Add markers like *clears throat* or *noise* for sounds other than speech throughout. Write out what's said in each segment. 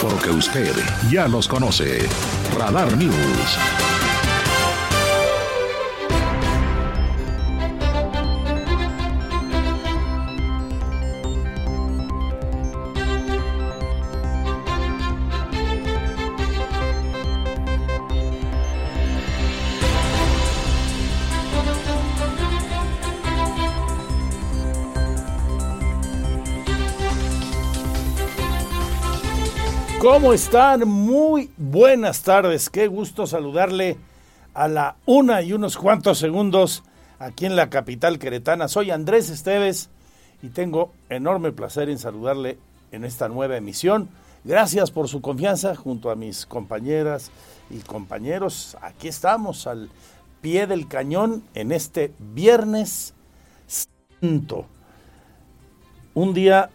Porque usted ya los conoce. Radar News. ¿Cómo están? Muy buenas tardes. Qué gusto saludarle a la una y unos cuantos segundos aquí en la capital queretana. Soy Andrés Esteves y tengo enorme placer en saludarle en esta nueva emisión. Gracias por su confianza junto a mis compañeras y compañeros. Aquí estamos al pie del cañón en este viernes santo. Un día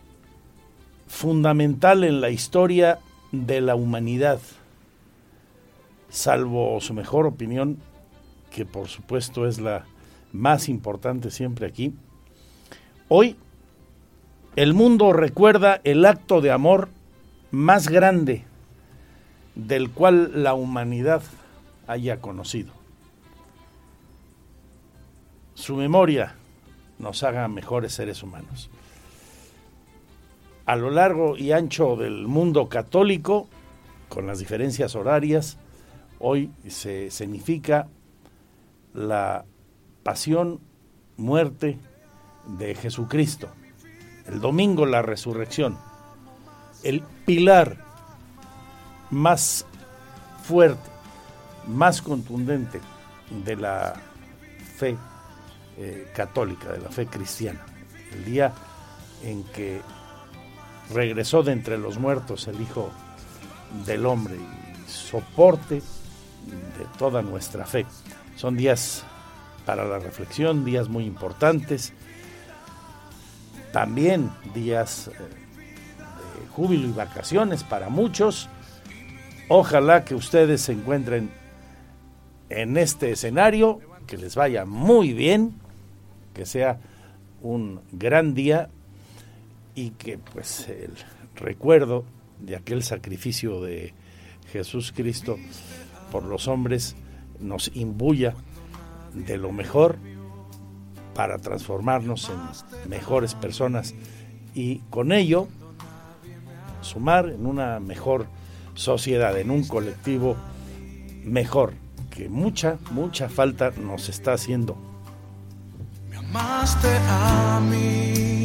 fundamental en la historia de la humanidad, salvo su mejor opinión, que por supuesto es la más importante siempre aquí. Hoy el mundo recuerda el acto de amor más grande del cual la humanidad haya conocido. Su memoria nos haga mejores seres humanos a lo largo y ancho del mundo católico, con las diferencias horarias, hoy se significa la pasión, muerte de Jesucristo. El domingo la resurrección. El pilar más fuerte, más contundente de la fe eh, católica, de la fe cristiana. El día en que regresó de entre los muertos el Hijo del Hombre y soporte de toda nuestra fe. Son días para la reflexión, días muy importantes, también días eh, de júbilo y vacaciones para muchos. Ojalá que ustedes se encuentren en este escenario, que les vaya muy bien, que sea un gran día y que pues el recuerdo de aquel sacrificio de Jesús Cristo por los hombres nos imbuya de lo mejor para transformarnos en mejores personas y con ello sumar en una mejor sociedad, en un colectivo mejor, que mucha, mucha falta nos está haciendo. Me amaste a mí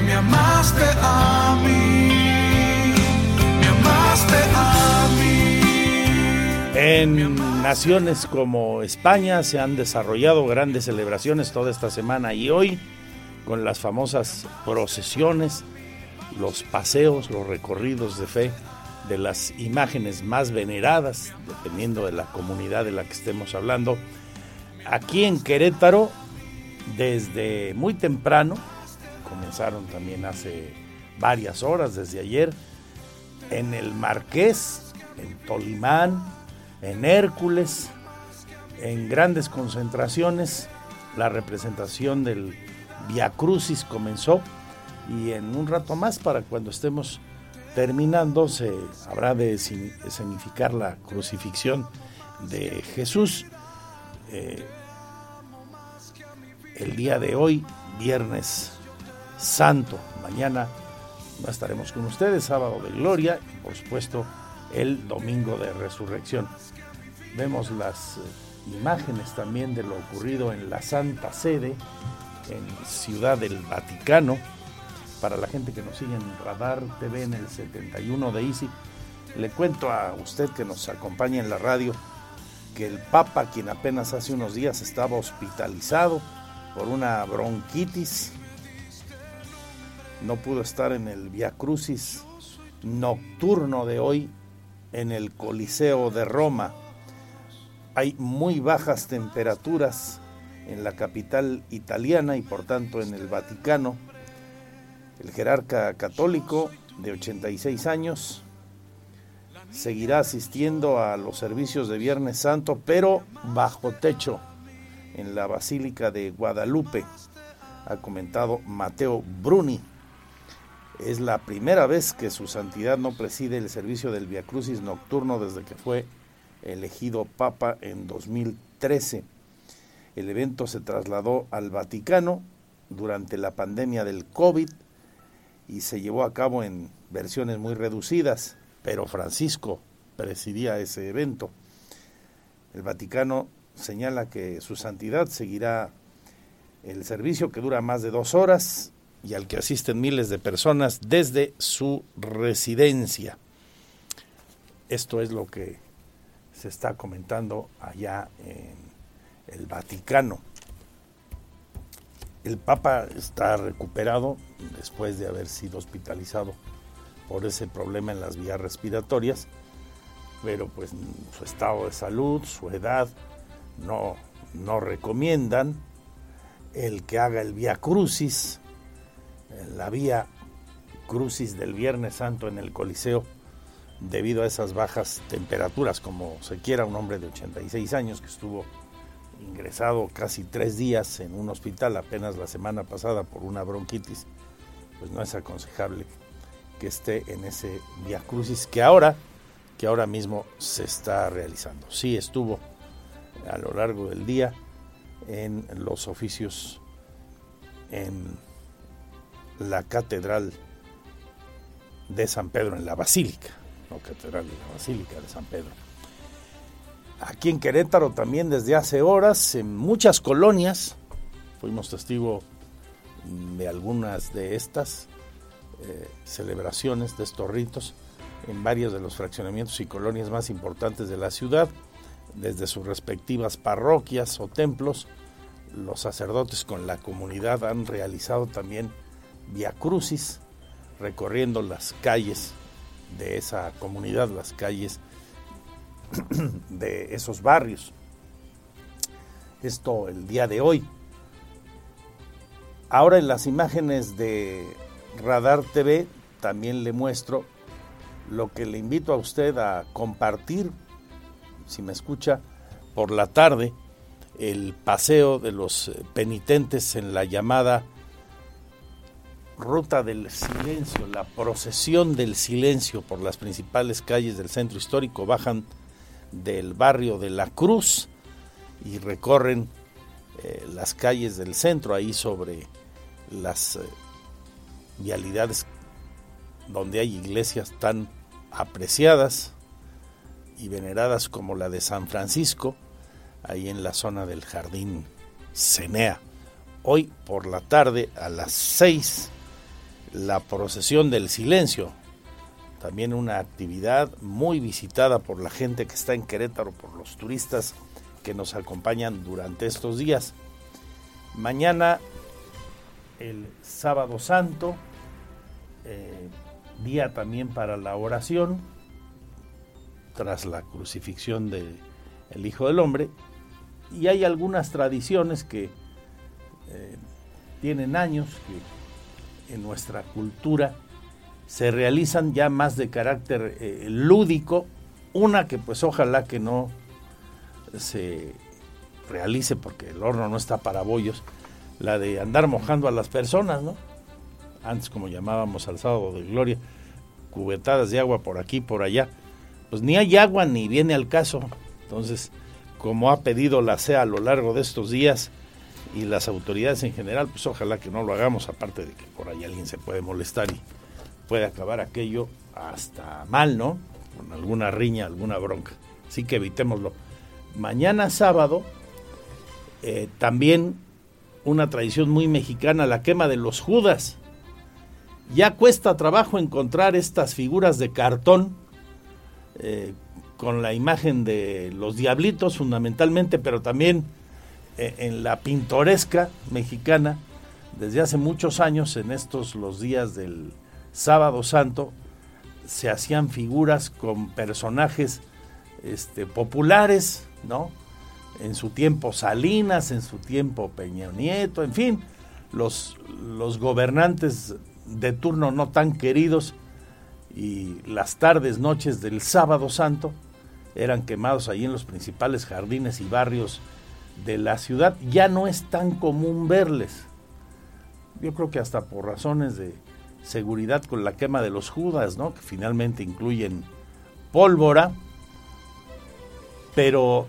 me amaste a mí, me amaste a mí. En naciones como España se han desarrollado grandes celebraciones toda esta semana y hoy con las famosas procesiones, los paseos, los recorridos de fe de las imágenes más veneradas, dependiendo de la comunidad de la que estemos hablando. Aquí en Querétaro, desde muy temprano, comenzaron también hace varias horas, desde ayer, en el Marqués, en Tolimán, en Hércules, en grandes concentraciones. La representación del Via Crucis comenzó y en un rato más, para cuando estemos terminando, se habrá de significar la crucifixión de Jesús. Eh, el día de hoy, viernes Santo. Mañana estaremos con ustedes, sábado de gloria y por supuesto el domingo de resurrección. vemos las eh, imágenes también de lo ocurrido en la Santa Sede, en Ciudad del Vaticano. Para la gente que nos sigue en Radar TV en el 71 de Easy, le cuento a usted que nos acompaña en la radio que el Papa, quien apenas hace unos días estaba hospitalizado por una bronquitis, no pudo estar en el Via Crucis nocturno de hoy en el Coliseo de Roma. Hay muy bajas temperaturas en la capital italiana y por tanto en el Vaticano. El jerarca católico de 86 años seguirá asistiendo a los servicios de Viernes Santo, pero bajo techo en la Basílica de Guadalupe, ha comentado Mateo Bruni. Es la primera vez que su santidad no preside el servicio del Via Crucis nocturno desde que fue elegido Papa en 2013. El evento se trasladó al Vaticano durante la pandemia del COVID y se llevó a cabo en versiones muy reducidas, pero Francisco presidía ese evento. El Vaticano señala que su santidad seguirá el servicio que dura más de dos horas y al que asisten miles de personas desde su residencia. Esto es lo que se está comentando allá en el Vaticano. El Papa está recuperado después de haber sido hospitalizado por ese problema en las vías respiratorias, pero pues su estado de salud, su edad, no, no recomiendan el que haga el Vía Crucis, la Vía Crucis del Viernes Santo en el Coliseo, debido a esas bajas temperaturas, como se quiera un hombre de 86 años que estuvo ingresado casi tres días en un hospital apenas la semana pasada por una bronquitis, pues no es aconsejable que esté en ese Via Crucis que ahora, que ahora mismo se está realizando. Sí estuvo a lo largo del día en los oficios en la Catedral de San Pedro, en la Basílica, no Catedral la Basílica de San Pedro. Aquí en Querétaro también desde hace horas, en muchas colonias, fuimos testigo de algunas de estas eh, celebraciones de estos ritos en varios de los fraccionamientos y colonias más importantes de la ciudad desde sus respectivas parroquias o templos, los sacerdotes con la comunidad han realizado también via crucis, recorriendo las calles de esa comunidad, las calles *clears throat* de esos barrios. Esto el día de hoy. Ahora en las imágenes de Radar TV también le muestro lo que le invito a usted a compartir si me escucha, por la tarde el paseo de los penitentes en la llamada Ruta del Silencio, la procesión del silencio por las principales calles del centro histórico, bajan del barrio de La Cruz y recorren eh, las calles del centro, ahí sobre las eh, vialidades donde hay iglesias tan apreciadas y veneradas como la de San Francisco, ahí en la zona del Jardín Cenea. Hoy por la tarde a las 6, la procesión del silencio, también una actividad muy visitada por la gente que está en Querétaro, por los turistas que nos acompañan durante estos días. Mañana, el sábado santo, eh, día también para la oración, tras la crucifixión del el Hijo del Hombre, y hay algunas tradiciones que eh, tienen años, que en nuestra cultura se realizan ya más de carácter eh, lúdico, una que pues ojalá que no se realice porque el horno no está para bollos, la de andar mojando a las personas, ¿no? Antes como llamábamos al sábado de gloria, cubetadas de agua por aquí, por allá pues ni hay agua ni viene al caso. Entonces, como ha pedido la CEA a lo largo de estos días y las autoridades en general, pues ojalá que no lo hagamos, aparte de que por ahí alguien se puede molestar y puede acabar aquello hasta mal, ¿no? Con alguna riña, alguna bronca. Así que evitémoslo. mañana sábado, eh, también una tradición muy mexicana, la quema de los Judas. Ya cuesta trabajo encontrar estas figuras de cartón eh, con la imagen de los diablitos fundamentalmente, pero también en la pintoresca mexicana, desde hace muchos años, en estos los días del sábado santo, se hacían figuras con personajes este, populares, ¿no? En su tiempo Salinas, en su tiempo Peña Nieto, en fin, los, los gobernantes de turno no tan queridos y las tardes, noches del sábado santo eran quemados ahí en los principales jardines y barrios de la ciudad. Ya no es tan común verles. Yo creo que hasta por razones de seguridad con la quema de los Judas, ¿no? que finalmente incluyen pólvora, pero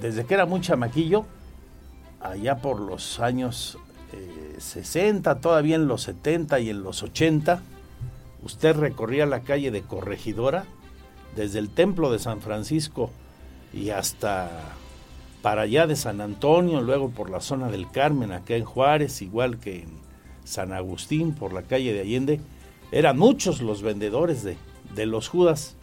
desde que era muy chamaquillo, allá por los años 60, eh, todavía en los 70 y en los 80, usted recorría la calle de Corregidora, desde el templo de San Francisco y hasta para allá de San Antonio, luego por la zona del Carmen, acá en Juárez, igual que en San Agustín, por la calle de Allende, eran muchos los vendedores de, de los Judas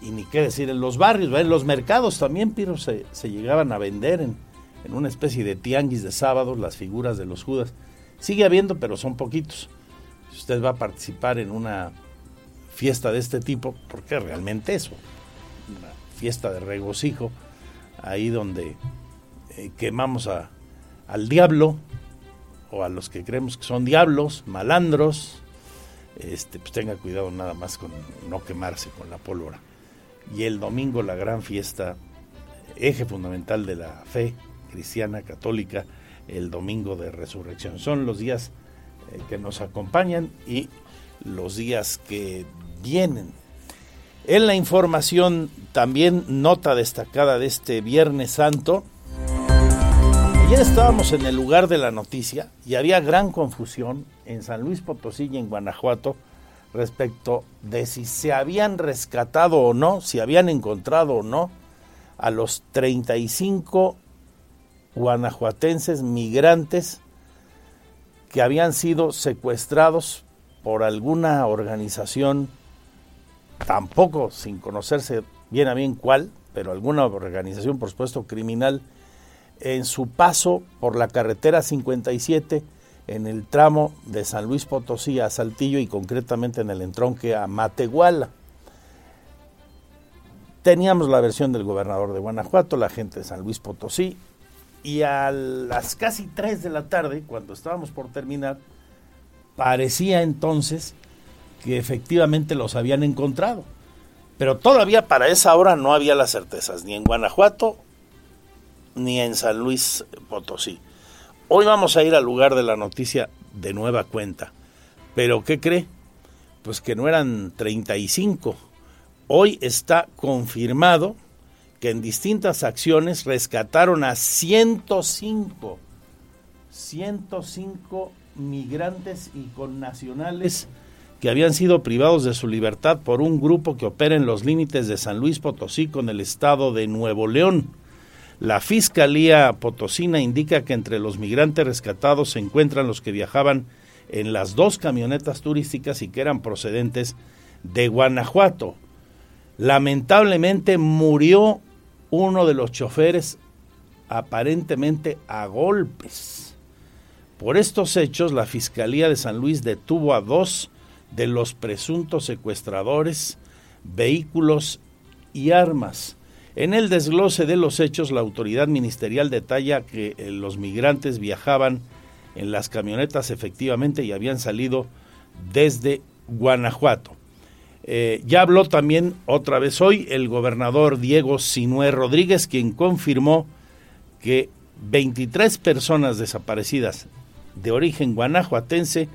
y ni qué decir, en los barrios, en los mercados también, Piro, se, llegaban a vender en, una especie de tianguis de sábados las figuras de los judas. Sigue habiendo, pero son poquitos. Si usted va a participar en una fiesta de este tipo, porque realmente eso, una fiesta de regocijo, ahí donde eh, quemamos al diablo, o a los que creemos que son diablos, malandros, este, pues tenga cuidado nada más con no quemarse con la pólvora y el domingo la gran fiesta, eje fundamental de la fe cristiana católica, el domingo de resurrección. Son los días eh, que nos acompañan y los días que vienen. En la información también nota destacada de este Viernes Santo. Ayer estábamos en el lugar de la noticia y había gran confusión en San Luis Potosí y en Guanajuato respecto de si se habían rescatado o no, si habían encontrado o no a los 35 guanajuatenses migrantes que habían sido secuestrados por alguna organización, tampoco sin conocerse bien a bien cuál, pero alguna organización, por supuesto, criminal, en su paso por la carretera 57 en el tramo de San Luis Potosí a Saltillo y concretamente en el entronque a Matehuala. Teníamos la versión del gobernador de Guanajuato, la gente de San Luis Potosí, y a las casi 3 de la tarde, cuando estábamos por terminar, parecía entonces que efectivamente los habían encontrado. Pero todavía para esa hora no había las certezas, ni en Guanajuato ni en San Luis Potosí. Hoy vamos a ir al lugar de la noticia de nueva cuenta. Pero ¿qué cree? Pues que no eran 35. Hoy está confirmado que en distintas acciones rescataron a 105, 105 migrantes y connacionales que habían sido privados de su libertad por un grupo que opera en los límites de San Luis Potosí con el estado de Nuevo León. La Fiscalía Potosina indica que entre los migrantes rescatados se encuentran los que viajaban en las dos camionetas turísticas y que eran procedentes de Guanajuato. Lamentablemente murió uno de los choferes aparentemente a golpes. Por estos hechos, la Fiscalía de San Luis detuvo a dos de los presuntos secuestradores, vehículos y armas. En el desglose de los hechos, la autoridad ministerial detalla que eh, los migrantes viajaban en las camionetas efectivamente y habían salido desde Guanajuato. Eh, ya habló también otra vez hoy el gobernador Diego Sinué Rodríguez, quien confirmó que 23 personas desaparecidas de origen guanajuatense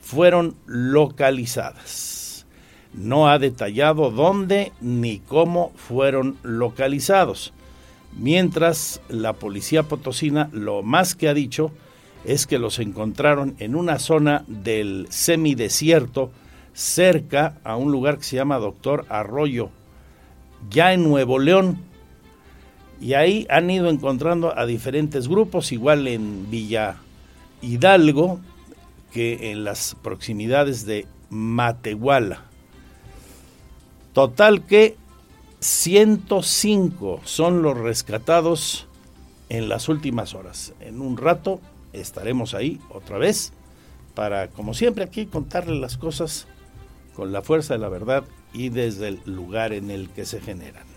fueron localizadas no ha detallado dónde ni cómo fueron localizados. Mientras la policía potosina lo más que ha dicho es que los encontraron en una zona del semidesierto cerca a un lugar que se llama Doctor Arroyo, ya en Nuevo León. Y ahí han ido encontrando a diferentes grupos, igual en Villa Hidalgo que en las proximidades de Matehuala. Total que 105 son los rescatados en las últimas horas. En un rato estaremos ahí otra vez para, como siempre, aquí contarles las cosas con la fuerza de la verdad y desde el lugar en el que se generan.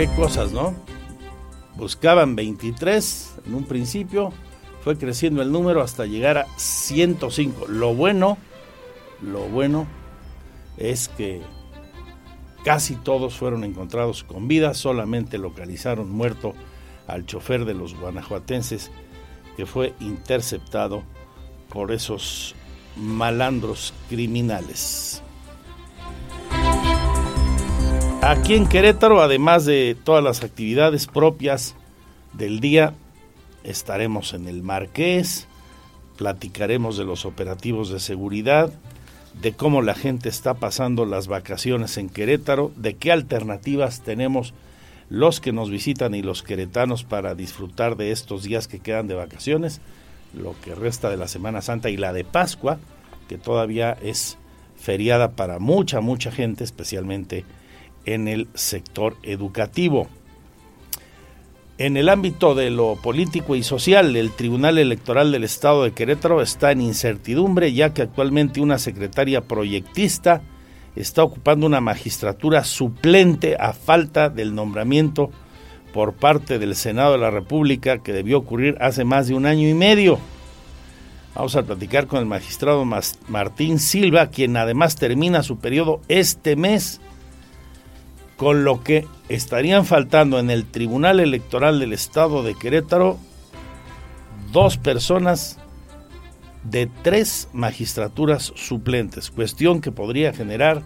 Qué cosas, ¿no? Buscaban 23 en un principio, fue creciendo el número hasta llegar a 105. Lo bueno, lo bueno es que casi todos fueron encontrados con vida, solamente localizaron muerto al chofer de los guanajuatenses que fue interceptado por esos malandros criminales. Aquí en Querétaro, además de todas las actividades propias del día, estaremos en el Marqués, platicaremos de los operativos de seguridad, de cómo la gente está pasando las vacaciones en Querétaro, de qué alternativas tenemos los que nos visitan y los queretanos para disfrutar de estos días que quedan de vacaciones, lo que resta de la Semana Santa y la de Pascua, que todavía es feriada para mucha, mucha gente, especialmente en el sector educativo. En el ámbito de lo político y social, el Tribunal Electoral del Estado de Querétaro está en incertidumbre ya que actualmente una secretaria proyectista está ocupando una magistratura suplente a falta del nombramiento por parte del Senado de la República que debió ocurrir hace más de un año y medio. Vamos a platicar con el magistrado Martín Silva, quien además termina su periodo este mes con lo que estarían faltando en el Tribunal Electoral del Estado de Querétaro dos personas de tres magistraturas suplentes, cuestión que podría generar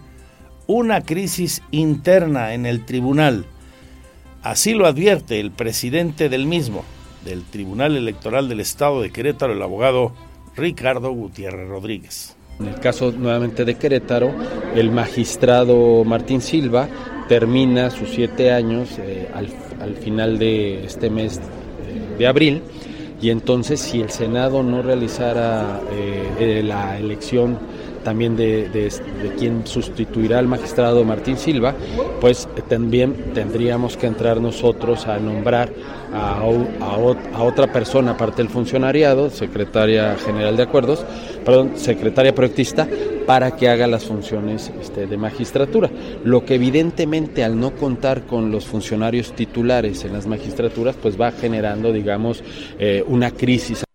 una crisis interna en el tribunal. Así lo advierte el presidente del mismo, del Tribunal Electoral del Estado de Querétaro, el abogado Ricardo Gutiérrez Rodríguez. En el caso nuevamente de Querétaro, el magistrado Martín Silva termina sus siete años eh, al, final de este mes eh, de abril. Y entonces si el Senado no realizara eh, la elección también de, de, quien sustituirá al magistrado Martín Silva, pues también tendríamos que entrar nosotros a nombrar a, a, otra persona aparte del funcionariado, secretaria general de acuerdos, perdón, secretaria proyectista, para que haga las funciones este, de magistratura. Lo que evidentemente al no contar con los funcionarios titulares en las magistraturas, pues va generando, digamos, eh, una crisis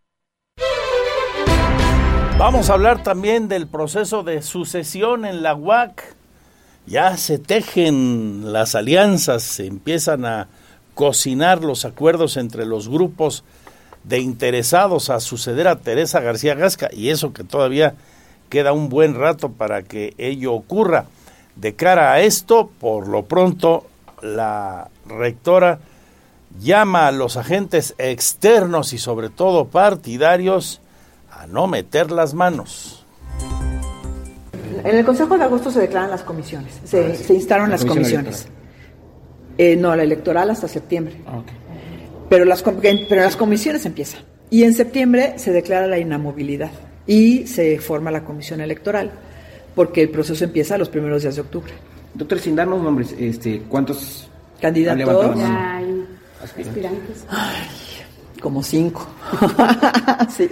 Vamos a hablar también del proceso de sucesión en la UAC. Ya se tejen las alianzas, se empiezan a cocinar los acuerdos entre los grupos de interesados a suceder a Teresa García Gasca y eso que todavía queda un buen rato para que ello ocurra. De cara a esto, por lo pronto, la rectora llama a los agentes externos y sobre todo partidarios a no meter las manos. En el Consejo de Agosto se declaran las comisiones, se, ah, instaron las comisiones. Eh, no, la electoral hasta septiembre. Ah, pero, las, pero las comisiones empiezan. Y en septiembre se declara la inamovilidad y se forma la comisión electoral, porque el proceso empieza a los primeros días de octubre. Doctor, sin darnos nombres, este, ¿cuántos candidatos? hay aspirantes. como cinco. *laughs* sí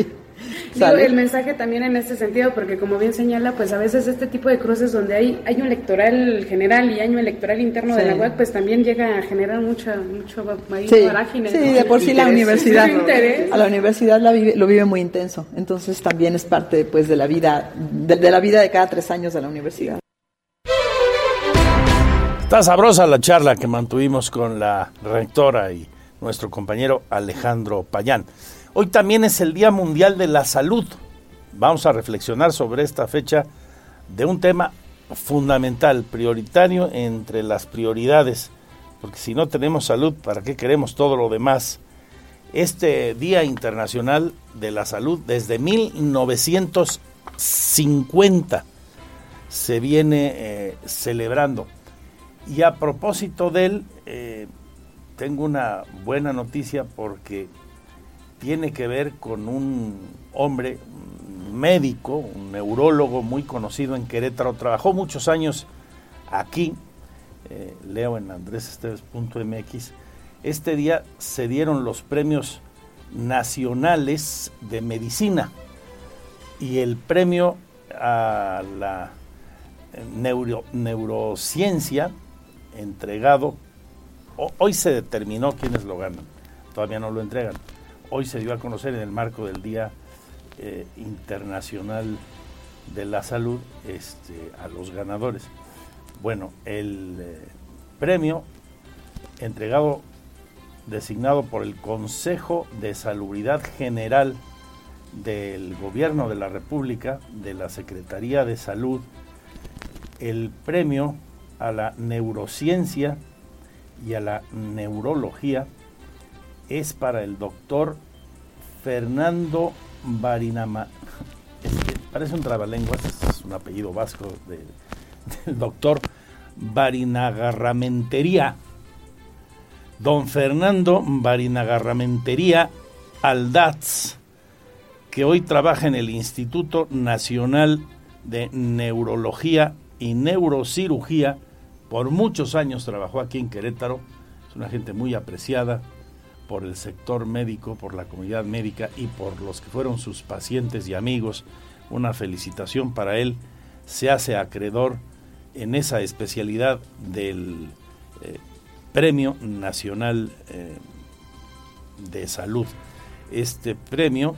el mensaje también en este sentido, porque como bien señala, pues a veces este tipo de cruces donde hay año electoral general y año electoral interno de la UAC, pues también llega a generar mucha, mucho sí. Sí, de por sí la universidad, a la universidad la vive, lo vive muy intenso, entonces también es parte pues de la vida, de la vida de cada tres años de la universidad. Está sabrosa la charla que mantuvimos con la rectora y nuestro compañero Alejandro Payán. Hoy también es el Día Mundial de la Salud. Vamos a reflexionar sobre esta fecha de un tema fundamental, prioritario entre las prioridades, porque si no tenemos salud, ¿para qué queremos todo lo demás? Este Día Internacional de la Salud desde 1900 50 se viene eh, celebrando. Y a propósito de él, eh, tengo una buena noticia porque tiene que ver con un hombre médico, un neurólogo muy conocido en Querétaro. Trabajó muchos años aquí, eh, leo en andresesteves.mx. Este día se dieron los premios nacionales de medicina y el premio a la neurociencia entregado, hoy se determinó quiénes lo ganan, todavía no lo entregan, hoy se dio a conocer en el marco del Día eh, Internacional de la Salud este, a los ganadores. Bueno, el eh, premio entregado, designado por el Consejo de Salubridad General del Gobierno de la República, de la Secretaría de Salud, el premio a la neurociencia y a la neurología es para el doctor Fernando Barinama. parece un trabalenguas, es un apellido vasco del doctor Barinagarramentería. Don Fernando Barinagarramentería Aldaz, que hoy trabaja en el Instituto Nacional de Neurología y Neurocirugía. Por muchos años trabajó aquí en Querétaro. Es una gente muy apreciada por el sector médico, por la comunidad médica y por los que fueron sus pacientes y amigos. Una felicitación para él. Se hace acreedor en esa especialidad del eh, Premio Nacional eh, de Salud. Este premio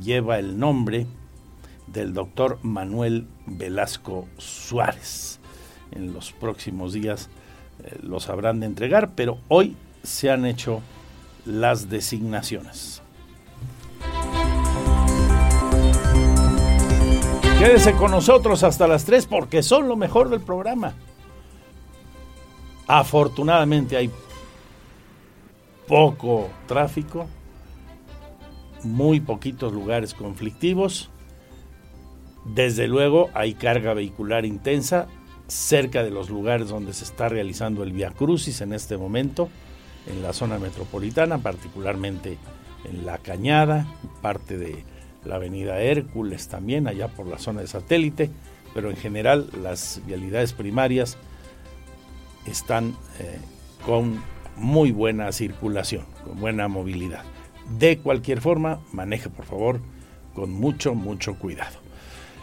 lleva el nombre del doctor Manuel Velasco Suárez. En los próximos días eh, los habrán de entregar, pero hoy se han hecho las designaciones. Quédese con nosotros hasta las 3 porque son lo mejor del programa. Afortunadamente hay poco tráfico, muy poquitos lugares conflictivos. Desde luego hay carga vehicular intensa cerca de los lugares donde se está realizando el Via Crucis en este momento en la zona metropolitana, particularmente en La Cañada, parte de la avenida Hércules también, allá por la zona de satélite, pero en general las vialidades primarias están eh, con muy buena circulación, con buena movilidad. De cualquier forma, maneje por favor con mucho, mucho cuidado.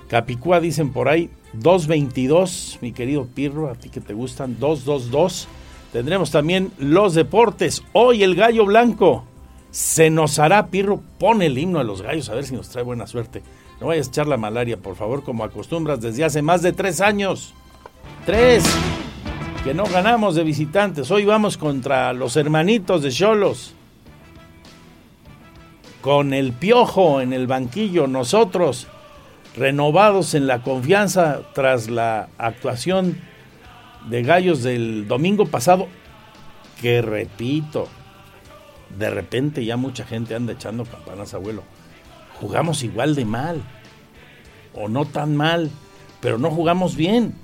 Capicúa dicen por ahí 222, mi querido Pirro, a ti que te gustan, 222 Tendremos también los deportes. Hoy el gallo blanco. Se nos hará, Pirro, pone el himno a los gallos a ver si nos trae buena suerte. No vayas a echar la malaria, por favor, como acostumbras desde hace más de tres años. Tres. Que no ganamos de visitantes. Hoy vamos contra los hermanitos de Cholos. Con el piojo en el banquillo, nosotros renovados en la confianza tras la actuación de Gallos del domingo pasado, que repito, de repente ya mucha gente anda echando campanas, abuelo. Jugamos igual de mal, o no tan mal, pero no jugamos bien.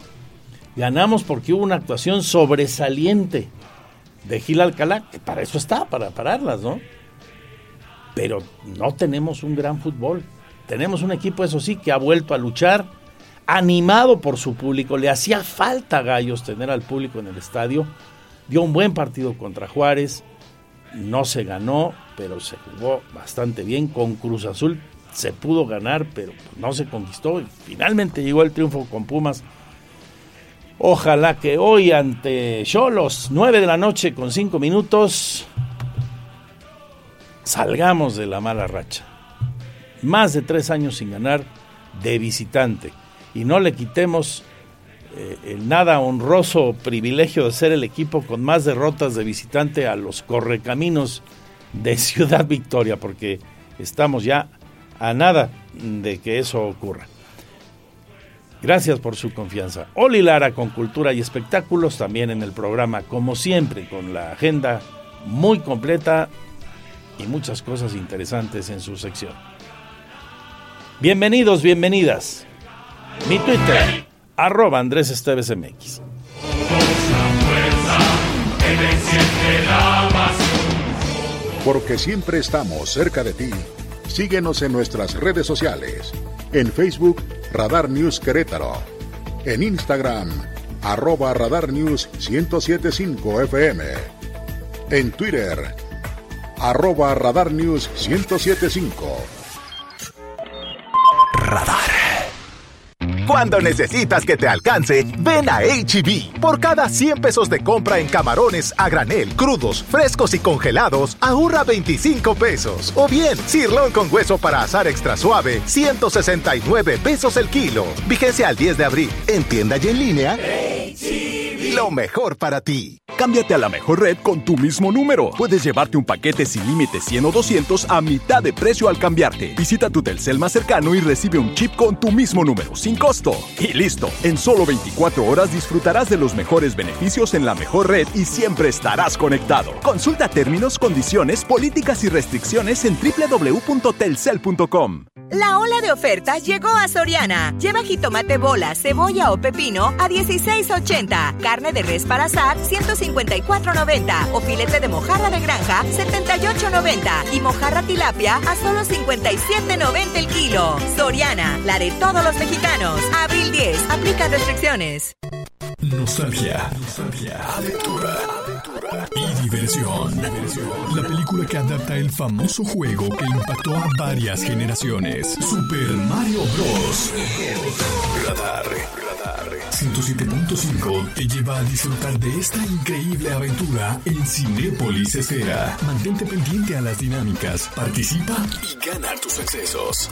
Ganamos porque hubo una actuación sobresaliente de Gil Alcalá, que para eso está, para pararlas, ¿no? Pero no tenemos un gran fútbol. Tenemos un equipo, eso sí, que ha vuelto a luchar animado por su público. Le hacía falta a Gallos tener al público en el estadio. Dio un buen partido contra Juárez. No se ganó, pero se jugó bastante bien. Con Cruz Azul se pudo ganar, pero no se conquistó. Y finalmente llegó el triunfo con Pumas. Ojalá que hoy ante Cholos, 9 de la noche con 5 minutos, salgamos de la mala racha. Más de tres años sin ganar de visitante y no le quitemos eh, el nada honroso privilegio de ser el equipo con más derrotas de visitante a los correcaminos de *laughs* Ciudad Victoria, porque estamos ya a nada de que eso ocurra. Gracias por su confianza. Oli Lara con cultura y espectáculos también en el programa, como siempre, con la agenda muy completa y muchas cosas interesantes en su sección. Bienvenidos, bienvenidas. Mi Twitter, arroba Andrés Esteves MX. Porque siempre estamos cerca de ti. Síguenos en nuestras redes sociales. En Facebook, Radar News Querétaro. En Instagram, arroba Radar News 1075 FM. En Twitter, arroba Radar News 1075. Radar. Cuando necesitas que te alcance, ven a HB. E Por cada 100 pesos de compra en camarones a granel, crudos, frescos y congelados, ahorra 25 pesos. O bien, sirlón con hueso para asar extra suave, 169 pesos el kilo. Vigencia al 10 de abril. En tienda y en línea. Lo mejor para ti. Cámbiate a la mejor red con tu mismo número. Puedes llevarte un paquete sin límite 100 o 200 a mitad de precio al cambiarte. Visita tu Telcel más cercano y recibe un chip con tu mismo número, sin costo. Y listo. En solo 24 horas disfrutarás de los mejores beneficios en la mejor red y siempre estarás conectado. Consulta términos, condiciones, políticas y restricciones en www.telcel.com. La ola de ofertas llegó a Soriana. Lleva jitomate bola, cebolla o pepino a 16.80. Carne de res para asar 154.90. O filete de mojarra de granja 78.90. Y mojarra tilapia a solo 57.90 el kilo. Soriana, la de todos los mexicanos. Abril 10. Aplica restricciones. Nostalgia, nostalgia, aventura, aventura y diversión. La película que adapta el famoso juego que impactó a varias generaciones. Super Mario Bros. Radar. 107.5 te lleva a disfrutar de esta increíble aventura en Cinépolis Esfera. Mantente pendiente a las dinámicas, participa y gana tus accesos.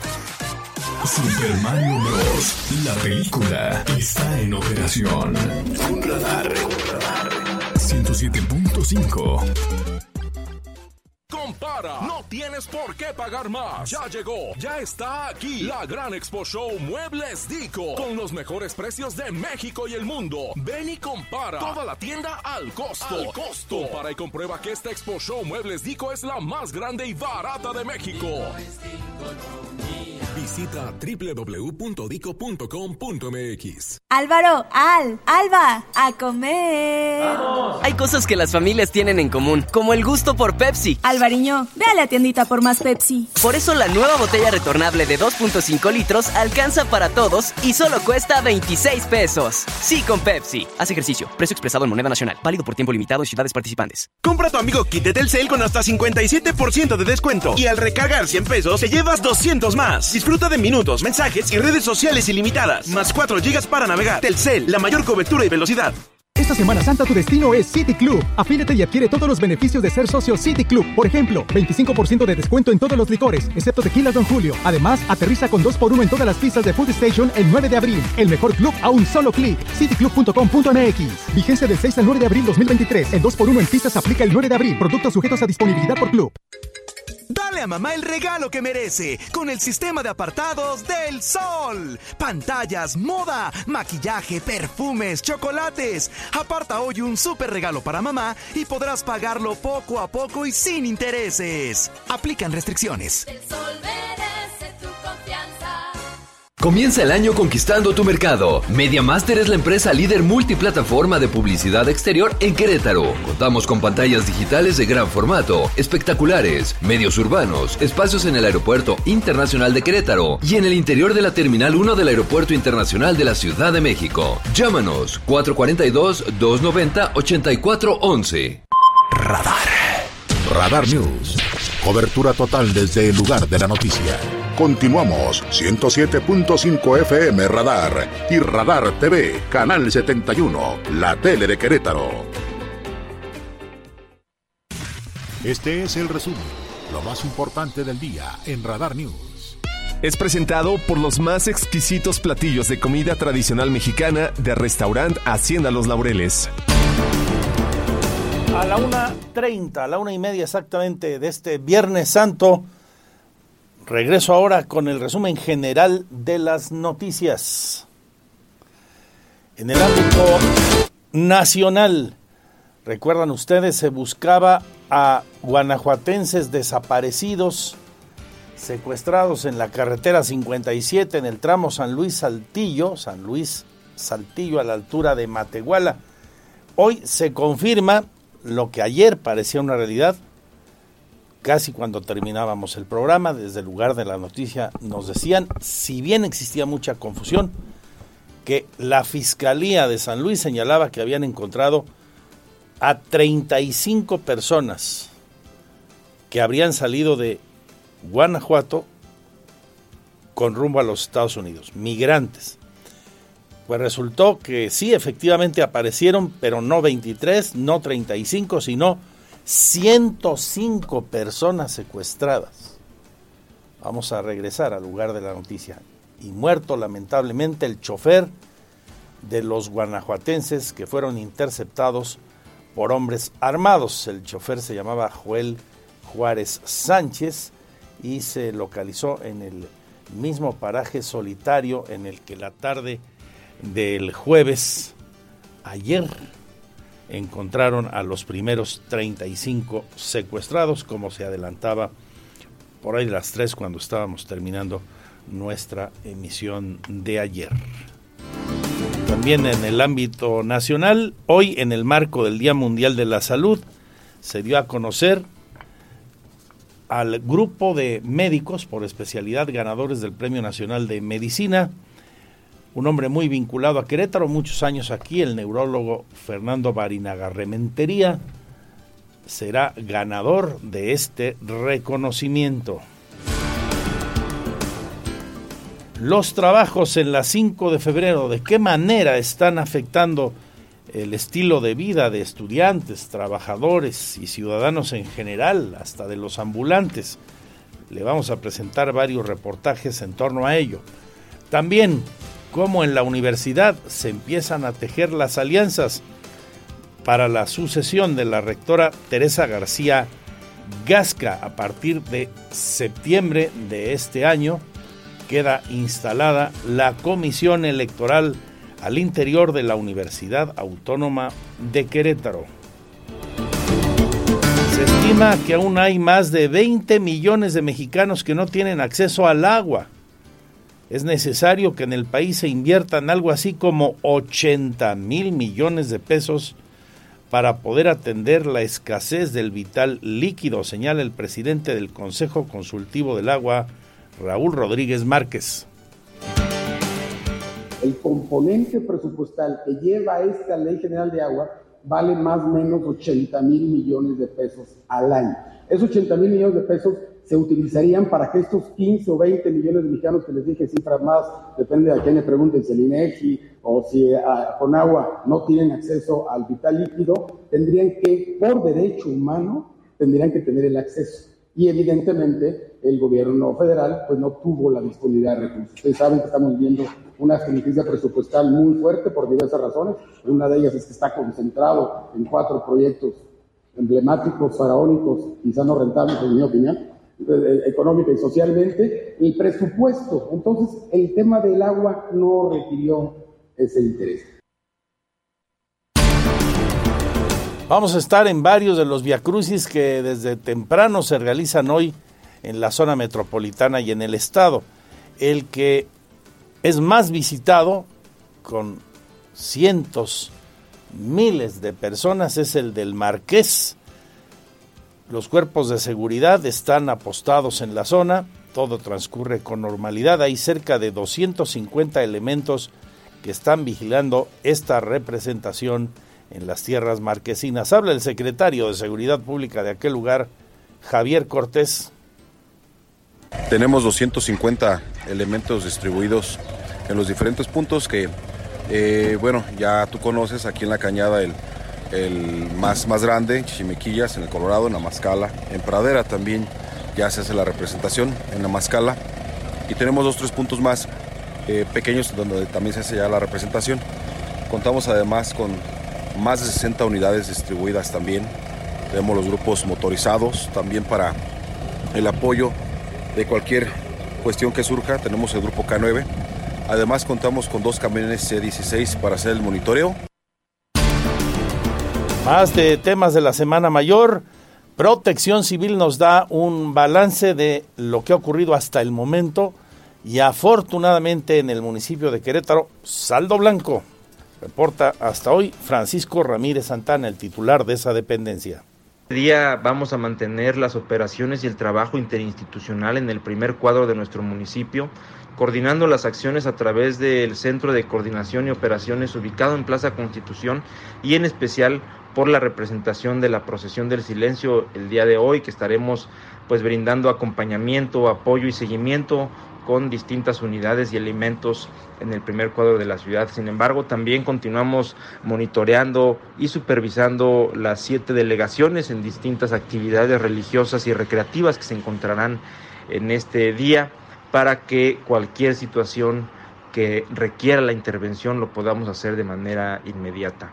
Super Mario Bros. La película está en operación. Un radar. 107.5. Compara, no tienes por qué pagar más. Ya llegó, ya está aquí la gran Expo Show Muebles Dico con los mejores precios de México y el mundo. Ven y compara toda la tienda al costo. Al costo. Compara y comprueba que esta Expo Show Muebles Dico es la más grande y barata de México. Visita www.dico.com.mx. Álvaro, Al, Alba, a comer. Hay cosas que las familias tienen en común, como el gusto por Pepsi. Alvariño, ve a la tiendita por más Pepsi. Por eso la nueva botella retornable de 2.5 litros alcanza para todos y solo cuesta 26 pesos. Sí con Pepsi. Haz ejercicio. Precio expresado en moneda nacional. Válido por tiempo limitado en ciudades participantes. Compra tu amigo kit de Telcel con hasta 57% de descuento. Y al recargar 100 pesos, te llevas 200 más. Disfruta de minutos, mensajes y redes sociales ilimitadas. Más 4 gigas para navegar. Telcel, la mayor cobertura y velocidad. Esta Semana Santa tu destino es City Club. Afílate y adquiere todos los beneficios de ser socio City Club. Por ejemplo, 25% de descuento en todos los licores, excepto tequila Don Julio. Además, aterriza con 2x1 en todas las pistas de Food Station el 9 de abril. El mejor club a un solo clic. cityclub.com.mx. Vigencia del 6 al 9 de abril 2023. El 2x1 en pistas aplica el 9 de abril. Productos sujetos a disponibilidad por club. Dale a mamá el regalo que merece con el sistema de apartados del Sol. Pantallas, moda, maquillaje, perfumes, chocolates. Aparta hoy un super regalo para mamá y podrás pagarlo poco a poco y sin intereses. Aplican restricciones. El sol merece. Comienza el año conquistando tu mercado. MediaMaster es la empresa líder multiplataforma de publicidad exterior en Querétaro. Contamos con pantallas digitales de gran formato, espectaculares, medios urbanos, espacios en el Aeropuerto Internacional de Querétaro y en el interior de la Terminal 1 del Aeropuerto Internacional de la Ciudad de México. Llámanos 442-290-8411. Radar. Radar News. Cobertura total desde el lugar de la noticia. Continuamos 107.5 FM Radar y Radar TV, Canal 71, la tele de Querétaro. Este es el resumen, lo más importante del día en Radar News. Es presentado por los más exquisitos platillos de comida tradicional mexicana de restaurante Hacienda Los Laureles. A la 1.30, a la una y media exactamente de este Viernes Santo, Regreso ahora con el resumen general de las noticias. En el ámbito nacional, recuerdan ustedes, se buscaba a guanajuatenses desaparecidos secuestrados en la carretera 57 en el tramo San Luis Saltillo, San Luis Saltillo a la altura de Matehuala. Hoy se confirma lo que ayer parecía una realidad, casi cuando terminábamos el programa, desde el lugar de la noticia nos decían, si bien existía mucha confusión, que la Fiscalía de San Luis señalaba que habían encontrado a 35 personas que habrían salido de Guanajuato con rumbo a los Estados Unidos, migrantes. Pues resultó que sí, efectivamente aparecieron, pero no 23, no 35, sino 105 personas secuestradas. Vamos a regresar al lugar de la noticia. Y muerto lamentablemente el chofer de los guanajuatenses que fueron interceptados por hombres armados. El chofer se llamaba Joel Juárez Sánchez y se localizó en el mismo paraje solitario en el que la tarde del jueves ayer encontraron a los primeros 35 secuestrados, como se adelantaba por ahí las 3 cuando estábamos terminando nuestra emisión de ayer. También en el ámbito nacional, hoy en el marco del Día Mundial de la Salud, se dio a conocer al grupo de médicos por especialidad ganadores del Premio Nacional de Medicina, un hombre muy vinculado a Querétaro, muchos años aquí, el neurólogo Fernando Barinaga Rementería, será ganador de este reconocimiento. Los trabajos en la 5 de febrero, ¿de qué manera están afectando el estilo de vida de estudiantes, trabajadores y ciudadanos en general, hasta de los ambulantes? Le vamos a presentar varios reportajes en torno a ello. También cómo en la universidad se empiezan a tejer las alianzas para la sucesión de la rectora Teresa García Gasca a partir de septiembre de este año queda instalada la comisión electoral al interior de la Universidad Autónoma de Querétaro. Se estima que aún hay más de 20 millones de mexicanos que no tienen acceso al agua es necesario que en el país se inviertan algo así como 80 mil millones de pesos para poder atender la escasez del vital líquido, señala el presidente del Consejo Consultivo del Agua, Raúl Rodríguez Márquez. El componente presupuestal que lleva esta Ley General de Agua vale más o menos 80 mil millones de pesos al año. Esos 80 mil millones de pesos se utilizarían para que estos 15 o 20 millones de mexicanos que les dije, cifras más, depende de a quién le pregunten, si el INEGI o si ah, con agua no tienen acceso al vital líquido, tendrían que, por derecho humano, tendrían que tener el acceso. Y evidentemente el gobierno federal pues no tuvo la disponibilidad de recursos. Ustedes saben que estamos viendo una crisis presupuestal muy fuerte por diversas razones. Una de ellas es que está concentrado en cuatro proyectos emblemáticos, faraónicos, quizá no rentables, en mi opinión, económica y socialmente, el presupuesto. Entonces, el tema del agua no requirió ese interés. Vamos a estar en varios de los viacrucis que desde temprano se realizan hoy en la zona metropolitana y en el estado. El que es más visitado con cientos, miles de personas es el del Marqués los cuerpos de seguridad están apostados en la zona, todo transcurre con normalidad. Hay cerca de 250 elementos que están vigilando esta representación en las tierras marquesinas. Habla el secretario de Seguridad Pública de aquel lugar, Javier Cortés. Tenemos 250 elementos distribuidos en los diferentes puntos que, eh, bueno, ya tú conoces aquí en la cañada el el más, más grande, Chimequillas, en el Colorado, en Amazcala, en Pradera también ya se hace la representación, en Amazcala, y tenemos dos, tres puntos más eh, pequeños donde también se hace ya la representación. Contamos además con más de 60 unidades distribuidas también. Tenemos los grupos motorizados también para el apoyo de cualquier cuestión que surja. Tenemos el grupo K9. Además contamos con dos camiones C16 para hacer el monitoreo. Más de temas de la Semana Mayor. Protección Civil nos da un balance de lo que ha ocurrido hasta el momento y afortunadamente en el municipio de Querétaro, saldo blanco. Reporta hasta hoy Francisco Ramírez Santana, el titular de esa dependencia. Este día vamos a mantener las operaciones y el trabajo interinstitucional en el primer cuadro de nuestro municipio, coordinando las acciones a través del Centro de Coordinación y Operaciones ubicado en Plaza Constitución y en especial por la representación de la procesión del silencio el día de hoy que estaremos pues brindando acompañamiento, apoyo y seguimiento con distintas unidades y elementos en el primer cuadro de la ciudad. Sin embargo, también continuamos monitoreando y supervisando las siete delegaciones en distintas actividades religiosas y recreativas que se encontrarán en este día para que cualquier situación que requiera la intervención lo podamos hacer de manera inmediata.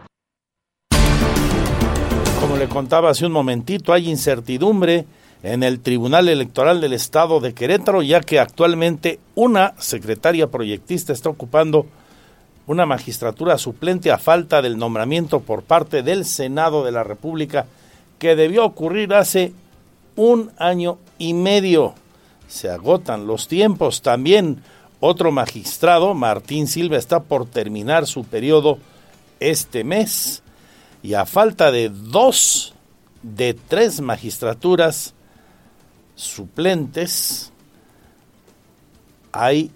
Como le contaba hace un momentito, hay incertidumbre en el Tribunal Electoral del Estado de Querétaro, ya que actualmente una secretaria proyectista está ocupando una magistratura suplente a falta del nombramiento por parte del Senado de la República, que debió ocurrir hace un año y medio. Se agotan los tiempos. También otro magistrado, Martín Silva, está por terminar su periodo este mes y a falta de dos de tres magistraturas suplentes, hay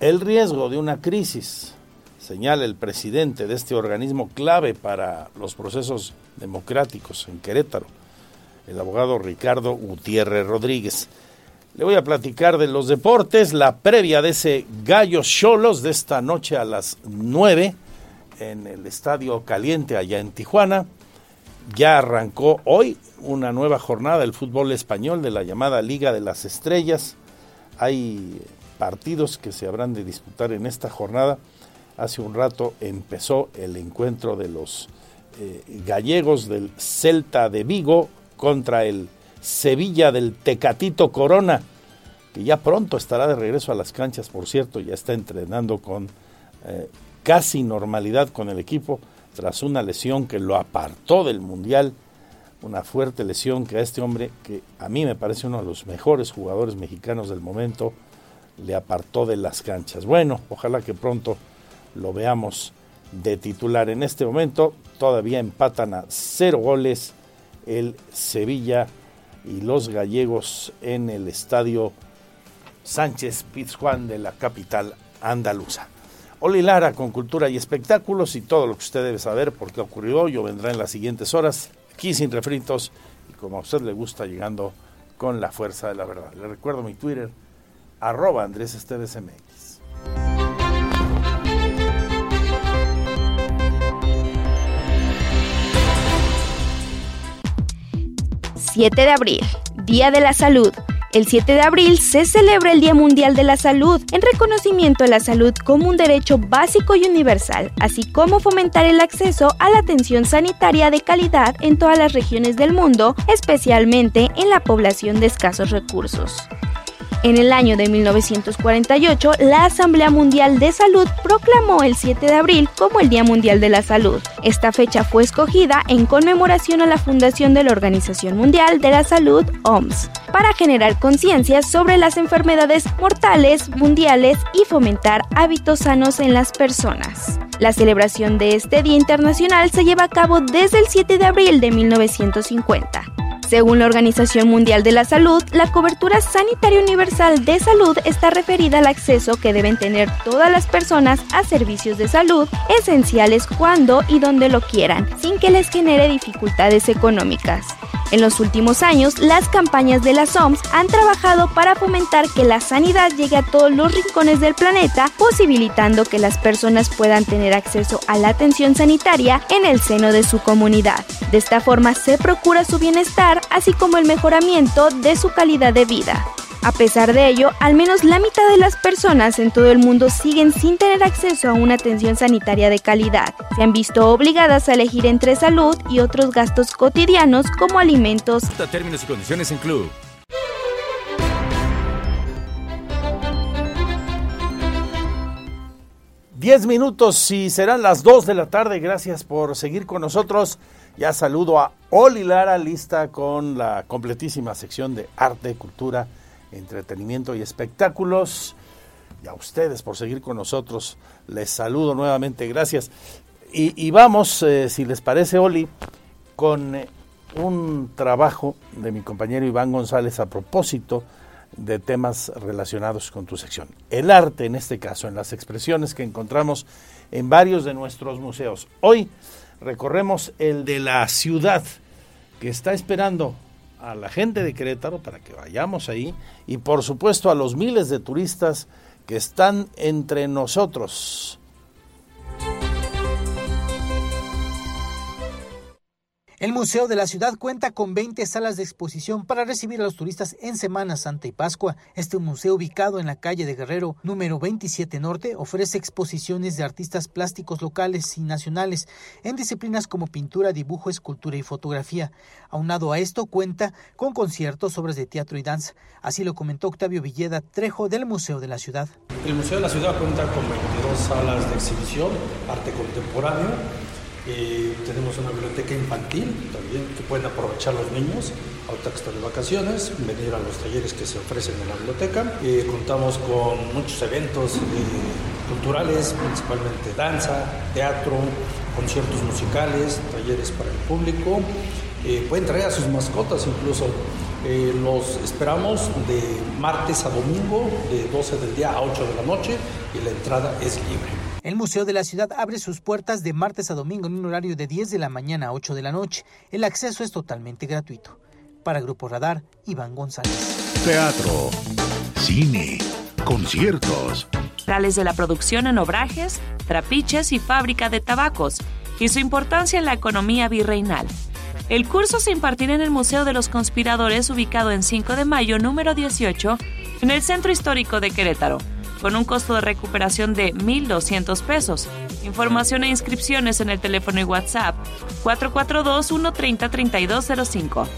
el riesgo de una crisis, señala el presidente de este organismo clave para los procesos democráticos en Querétaro, el abogado Ricardo Gutiérrez Rodríguez. Le voy a platicar de los deportes, la previa de ese Gallo Cholos de esta noche a las nueve en el Estadio Caliente allá en Tijuana. Ya arrancó hoy una nueva jornada del fútbol español de la llamada Liga de las Estrellas. Hay partidos que se habrán de disputar en esta jornada. Hace un rato empezó el encuentro de los eh, gallegos del Celta de Vigo contra el Sevilla del Tecatito Corona, que ya pronto estará de regreso a las canchas, por cierto, ya está entrenando con eh, casi normalidad con el equipo tras una lesión que lo apartó del Mundial, una fuerte lesión que a este hombre, que a mí me parece uno de los mejores jugadores mexicanos del momento, le apartó de las canchas. Bueno, ojalá que pronto lo veamos de titular. En este momento todavía empatan a cero goles el Sevilla y los gallegos en el estadio Sánchez Pizjuán de la capital andaluza. Oli Lara con cultura y espectáculos y todo lo que usted debe saber por qué ocurrió hoy o vendrá en las siguientes horas, aquí sin refritos y como a usted le gusta llegando con la fuerza de la verdad. Le recuerdo mi Twitter, arroba Andrés Esteves MX. 7 de abril, Día de la Salud. El 7 de abril se celebra el Día Mundial de la Salud, en reconocimiento a la salud como un derecho básico y universal, así como fomentar el acceso a la atención sanitaria de calidad en todas las regiones del mundo, especialmente en la población de escasos recursos. En el año de 1948, la Asamblea Mundial de Salud proclamó el 7 de abril como el Día Mundial de la Salud. Esta fecha fue escogida en conmemoración a la fundación de la Organización Mundial de la Salud, OMS, para generar conciencia sobre las enfermedades mortales mundiales y fomentar hábitos sanos en las personas. La celebración de este Día Internacional se lleva a cabo desde el 7 de abril de 1950. Según la Organización Mundial de la Salud, la cobertura sanitaria universal de salud está referida al acceso que deben tener todas las personas a servicios de salud esenciales cuando y donde lo quieran, sin que les genere dificultades económicas. En los últimos años, las campañas de las OMS han trabajado para fomentar que la sanidad llegue a todos los rincones del planeta, posibilitando que las personas puedan tener acceso a la atención sanitaria en el seno de su comunidad. De esta forma se procura su bienestar, así como el mejoramiento de su calidad de vida. A pesar de ello, al menos la mitad de las personas en todo el mundo siguen sin tener acceso a una atención sanitaria de calidad. Se han visto obligadas a elegir entre salud y otros gastos cotidianos como alimentos. Términos y condiciones en club. 10 minutos y serán las 2 de la tarde. Gracias por seguir con nosotros. Ya saludo a Oli Lara, lista con la completísima sección de arte, cultura, entretenimiento y espectáculos. Y a ustedes por seguir con nosotros. Les saludo nuevamente. Gracias. Y, vamos, eh, si les parece, Oli, con eh, un trabajo de mi compañero Iván González a propósito de temas relacionados con tu sección. El arte, en este caso, en las expresiones que encontramos en varios de nuestros museos. Hoy recorremos el de la ciudad, que está esperando a la gente de Querétaro para que vayamos ahí y por supuesto a los miles de turistas que están entre nosotros. El Museo de la Ciudad cuenta con 20 salas de exposición para recibir a los turistas en Semana Santa y Pascua. Este museo, ubicado en la calle de Guerrero, número 27 Norte, ofrece exposiciones de artistas plásticos locales y nacionales en disciplinas como pintura, dibujo, escultura y fotografía. Aunado a esto, cuenta con conciertos, obras de teatro y danza. Así lo comentó Octavio Villeda Trejo del Museo de la Ciudad. El Museo de la Ciudad cuenta con 22 salas de exhibición, arte contemporáneo eh, tenemos una biblioteca infantil también que pueden aprovechar los niños ahorita que están de vacaciones, venir a los talleres que se ofrecen en la biblioteca. Eh, contamos con muchos eventos eh, culturales, principalmente danza, teatro, conciertos musicales, talleres para el público. pueden traer a sus mascotas incluso. los esperamos de martes a domingo, de 12 del día a 8 de la noche y la entrada es libre. El Museo de la Ciudad abre sus puertas de martes a domingo en un horario de 10 de la mañana a 8 de la noche. El acceso es totalmente gratuito. Para Grupo Radar, Iván González. Teatro, cine, conciertos. Tales de la producción en obrajes, trapiches y fábrica de tabacos, y su importancia en la economía virreinal. El curso se impartirá en el Museo de los Conspiradores, ubicado en 5 de mayo, número 18, en el Centro Histórico de Querétaro con un costo de recuperación de 1.200 pesos. Información e inscripciones en el teléfono y WhatsApp 442-130-3205.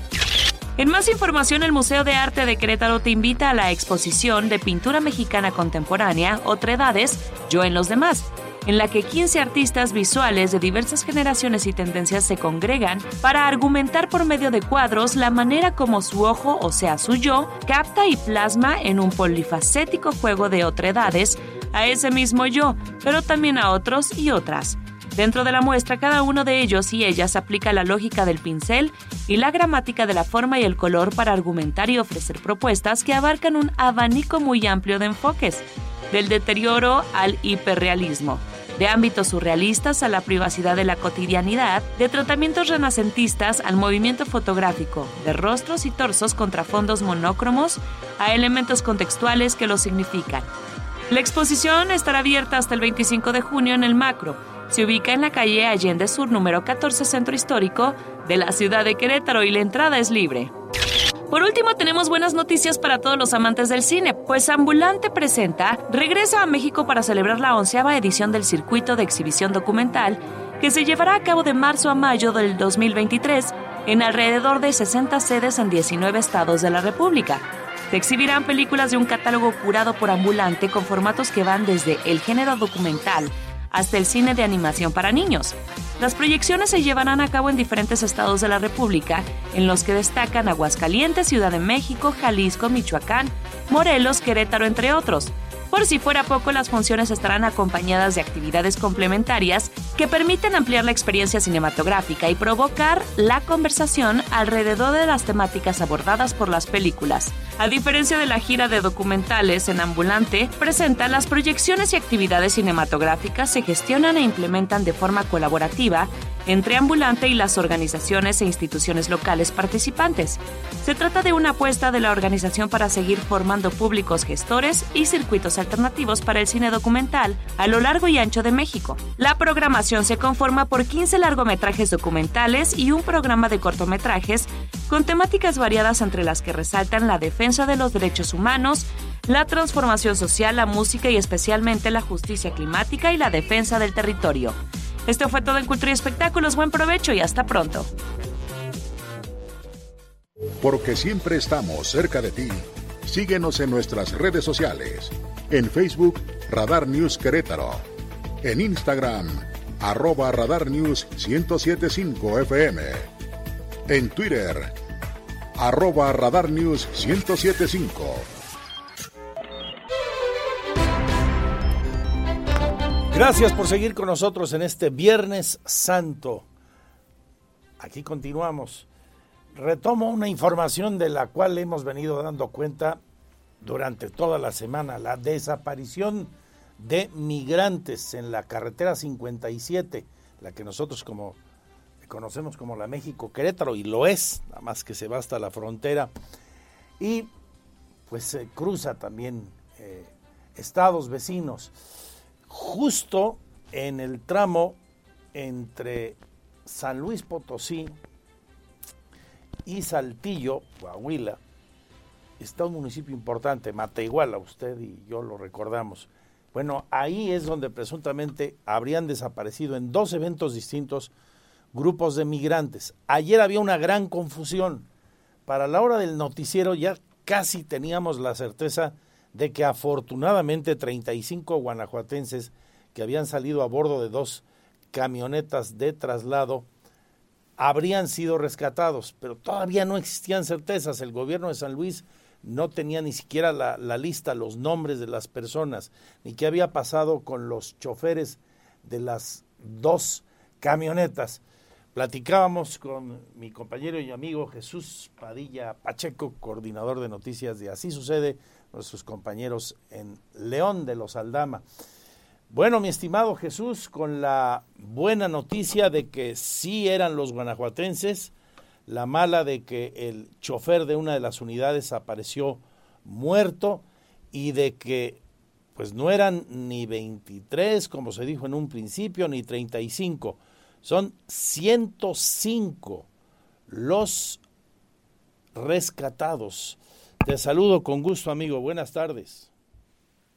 En más información, el Museo de Arte de Querétaro te invita a la exposición de pintura mexicana contemporánea, Otredades, Yo en los demás, en la que 15 artistas visuales de diversas generaciones y tendencias se congregan para argumentar por medio de cuadros la manera como su ojo, o sea, su yo, capta y plasma en un polifacético juego de otredades a ese mismo yo, pero también a otros y otras. Dentro de la muestra, cada uno de ellos y ellas aplica la lógica del pincel y la gramática de la forma y el color para argumentar y ofrecer propuestas que abarcan un abanico muy amplio de enfoques, del deterioro al hiperrealismo de ámbitos surrealistas a la privacidad de la cotidianidad, de tratamientos renacentistas al movimiento fotográfico, de rostros y torsos contra fondos monócromos a elementos contextuales que lo significan. La exposición estará abierta hasta el 25 de junio en el Macro. Se ubica en la calle Allende Sur número 14 Centro Histórico de la ciudad de Querétaro y la entrada es libre. Por último, tenemos buenas noticias para todos los amantes del cine, pues Ambulante presenta regresa a México para celebrar la onceava edición del circuito de exhibición documental que se llevará a cabo de marzo a mayo del 2023 en alrededor de 60 sedes en 19 estados de la República. Se exhibirán películas de un catálogo curado por Ambulante con formatos que van desde el género documental hasta el cine de animación para niños. Las proyecciones se llevarán a cabo en diferentes estados de la República, en los que destacan Aguascalientes, Ciudad de México, Jalisco, Michoacán, Morelos, Querétaro, entre otros. Por si fuera poco, las funciones estarán acompañadas de actividades complementarias que permiten ampliar la experiencia cinematográfica y provocar la conversación alrededor de las temáticas abordadas por las películas. A diferencia de la gira de documentales en Ambulante, presenta las proyecciones y actividades cinematográficas se gestionan e implementan de forma colaborativa entre Ambulante y las organizaciones e instituciones locales participantes. Se trata de una apuesta de la organización para seguir formando públicos gestores y circuitos alternativos para el cine documental a lo largo y ancho de México. La programación se conforma por 15 largometrajes documentales y un programa de cortometrajes con temáticas variadas entre las que resaltan la defensa de los derechos humanos, la transformación social, la música y especialmente la justicia climática y la defensa del territorio. Esto fue todo en Cultura y Espectáculos. Buen provecho y hasta pronto. Porque siempre estamos cerca de ti. Síguenos en nuestras redes sociales. En Facebook, Radar News Querétaro. En Instagram, arroba Radar News 1075 FM. En Twitter, arroba Radar News 1075. Gracias por seguir con nosotros en este Viernes Santo. Aquí continuamos. Retomo una información de la cual hemos venido dando cuenta durante toda la semana, la desaparición de migrantes en la carretera 57, la que nosotros como conocemos como la México Querétaro y lo es, nada más que se va hasta la frontera y pues se cruza también eh, estados vecinos justo en el tramo entre San Luis Potosí y Saltillo, Coahuila, está un municipio importante, Mateiguala, usted y yo lo recordamos. Bueno, ahí es donde presuntamente habrían desaparecido en dos eventos distintos grupos de migrantes. Ayer había una gran confusión. Para la hora del noticiero ya casi teníamos la certeza de que afortunadamente 35 guanajuatenses que habían salido a bordo de dos camionetas de traslado habrían sido rescatados, pero todavía no existían certezas. El gobierno de San Luis no tenía ni siquiera la, la, lista, los nombres de las personas, ni qué había pasado con los choferes de las dos camionetas. Platicábamos con mi compañero y amigo Jesús Padilla Pacheco, coordinador de noticias de Así Sucede, nuestros compañeros en León de los Aldama. Bueno, mi estimado Jesús, con la buena noticia de que sí eran los guanajuatenses, la mala de que el chofer de una de las unidades apareció muerto y de que pues no eran ni 23, como se dijo en un principio, ni 35 son 105 los rescatados. Te saludo con gusto, amigo. Buenas tardes.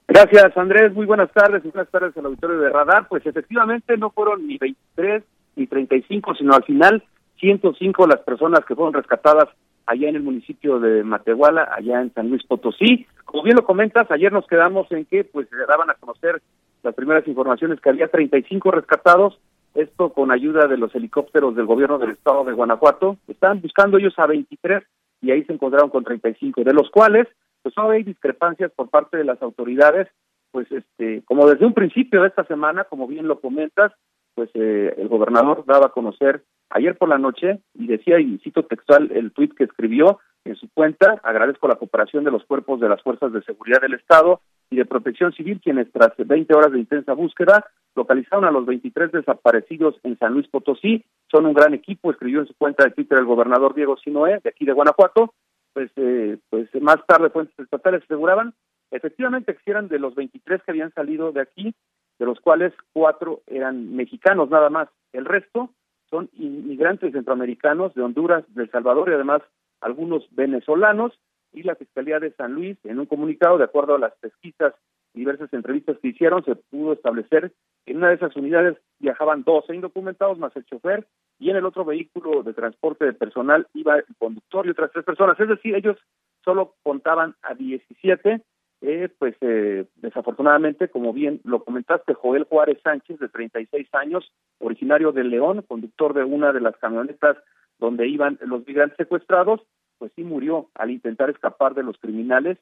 Gracias, Andrés. Muy buenas tardes. Buenas tardes al auditorio de Radar. Pues efectivamente no fueron ni 23 ni 35, sino al final 105 las personas que fueron rescatadas allá en el municipio de Matehuala, allá en San Luis Potosí. Como bien lo comentas, ayer nos quedamos en que pues se daban a conocer las primeras informaciones que había 35 rescatados, esto con ayuda de los helicópteros del gobierno del estado de Guanajuato. Estaban buscando ellos a 23 y ahí se encontraron con 35, de los cuales pues hay discrepancias por parte de las autoridades, pues este, como desde un principio de esta semana, como bien lo comentas, pues eh, el gobernador daba a conocer ayer por la noche y decía, y cito textual el tuit que escribió en su cuenta, agradezco la cooperación de los cuerpos de las fuerzas de seguridad del Estado y de protección civil, quienes tras 20 horas de intensa búsqueda localizaron a los 23 desaparecidos en San Luis Potosí. Son un gran equipo, escribió en su cuenta de Twitter el gobernador Diego Sinoé, de aquí de Guanajuato. Pues, eh, pues más tarde fuentes estatales aseguraban efectivamente que eran de los 23 que habían salido de aquí, de los cuales cuatro eran mexicanos nada más. El resto son inmigrantes centroamericanos de Honduras, de El Salvador y además algunos venezolanos y la Fiscalía de San Luis, en un comunicado, de acuerdo a las pesquisas diversas entrevistas que hicieron, se pudo establecer que en una de esas unidades viajaban 12 indocumentados más el chofer y en el otro vehículo de transporte de personal iba el conductor y otras tres personas. Es decir, ellos solo contaban a 17 eh, pues eh, desafortunadamente, como bien lo comentaste, Joel Juárez Sánchez, de 36 años, originario de León, conductor de una de las camionetas donde iban los migrantes secuestrados, pues sí murió al intentar escapar de los criminales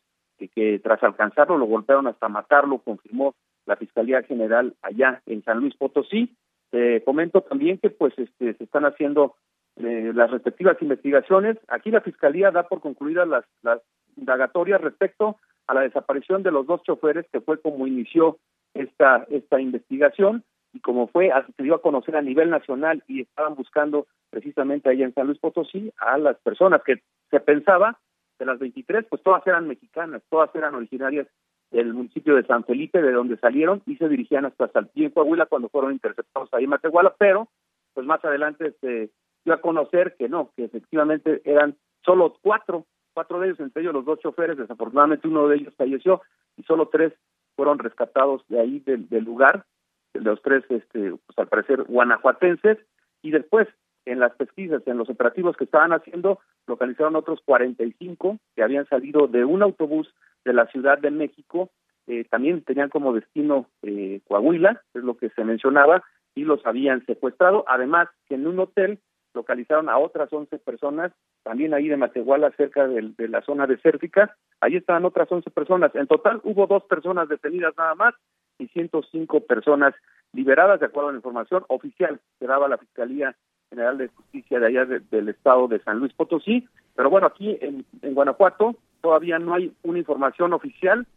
que, tras alcanzarlo lo golpearon hasta matarlo, confirmó la Fiscalía General allá en San Luis Potosí. Te comento también que pues este se están haciendo eh, las respectivas investigaciones. Aquí la Fiscalía da por concluidas las, las indagatorias respecto a la desaparición de los dos choferes, que fue como inició esta, esta investigación y como fue, se dio a conocer a nivel nacional y estaban buscando precisamente ahí en San Luis Potosí a las personas que se pensaba de las 23, pues todas eran mexicanas, todas eran originarias del municipio de San Felipe, de donde salieron y se dirigían hasta Saltillo, Coahuila, cuando fueron interceptados ahí en Matehuala, pero pues más adelante se dio a conocer que no, que efectivamente eran solo cuatro cuatro de ellos, entre ellos los dos choferes, desafortunadamente uno de ellos falleció y solo tres fueron rescatados de ahí del, lugar, los tres, este, pues al parecer guanajuatenses, y después en las pesquisas, en los operativos que estaban haciendo, localizaron otros 45 que habían salido de un autobús de la Ciudad de México eh, también tenían como destino eh, Coahuila, es lo que se mencionaba, y los habían secuestrado. Además, que en un hotel localizaron a otras 11 personas, también ahí de Matehuala, cerca de, de la zona desértica. Ahí estaban otras 11 personas. En total hubo dos personas detenidas nada más y 105 personas liberadas, de acuerdo a la información oficial que daba la Fiscalía General de Justicia de allá de- del estado de San Luis Potosí. Pero bueno, aquí en, Guanajuato todavía no hay una información oficial.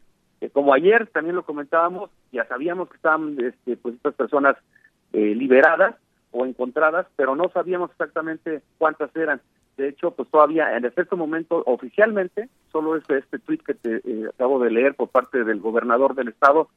Eh, como ayer también lo comentábamos, ya sabíamos que estaban este, pues estas personas eh, liberadas o encontradas, pero no sabíamos exactamente cuántas eran. De hecho, pues todavía en este momento oficialmente solo es este tweet que te eh, acabo de leer por parte del gobernador del estado,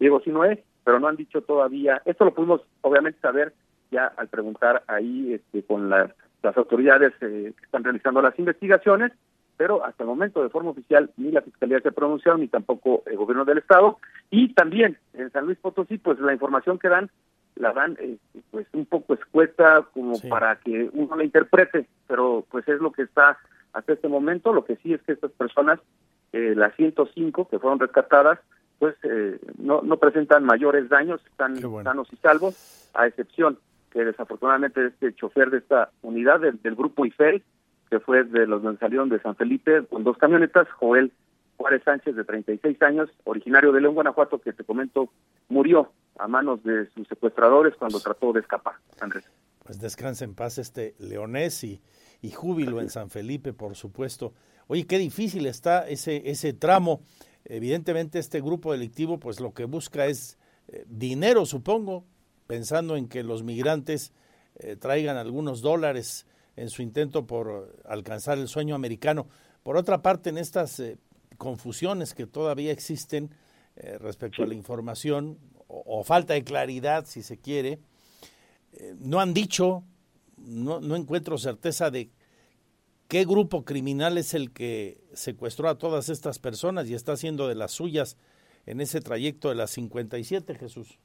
Diego Sinoé, pero no han dicho todavía. Esto lo pudimos obviamente saber ya al preguntar ahí este, con la- las autoridades eh, que están realizando las investigaciones, pero hasta el momento de forma oficial ni la fiscalía se ha pronunciado ni tampoco el gobierno del estado. Y también en San Luis Potosí pues la información que dan la dan eh, pues un poco escueta como para que uno la interprete, pero pues es lo que está hasta este momento. Lo que sí es que estas personas, eh, las 105 que fueron rescatadas, pues eh, no, no presentan mayores daños, están sanos y salvos, a excepción que desafortunadamente este chofer de esta unidad del, del grupo IFEL, que fue de los que salieron de San Felipe con dos camionetas, Joel Juárez Sánchez, de 36 años, originario de León, Guanajuato, que te comento, murió a manos de sus secuestradores cuando trató de escapar, Andrés. Pues descansa en paz este leonés y, y júbilo en San Felipe, por supuesto. Oye, qué difícil está ese, ese tramo. Evidentemente este grupo delictivo pues lo que busca es eh, dinero, supongo, pensando en que los migrantes eh, traigan algunos dólares en su intento por alcanzar el sueño americano. Por otra parte, en estas eh, confusiones que todavía existen eh, respecto a la información o, o falta de claridad, si se quiere, no han dicho, no, no encuentro certeza de qué grupo criminal es el que secuestró a todas estas personas y está haciendo de las suyas en ese trayecto de las 57, Jesús.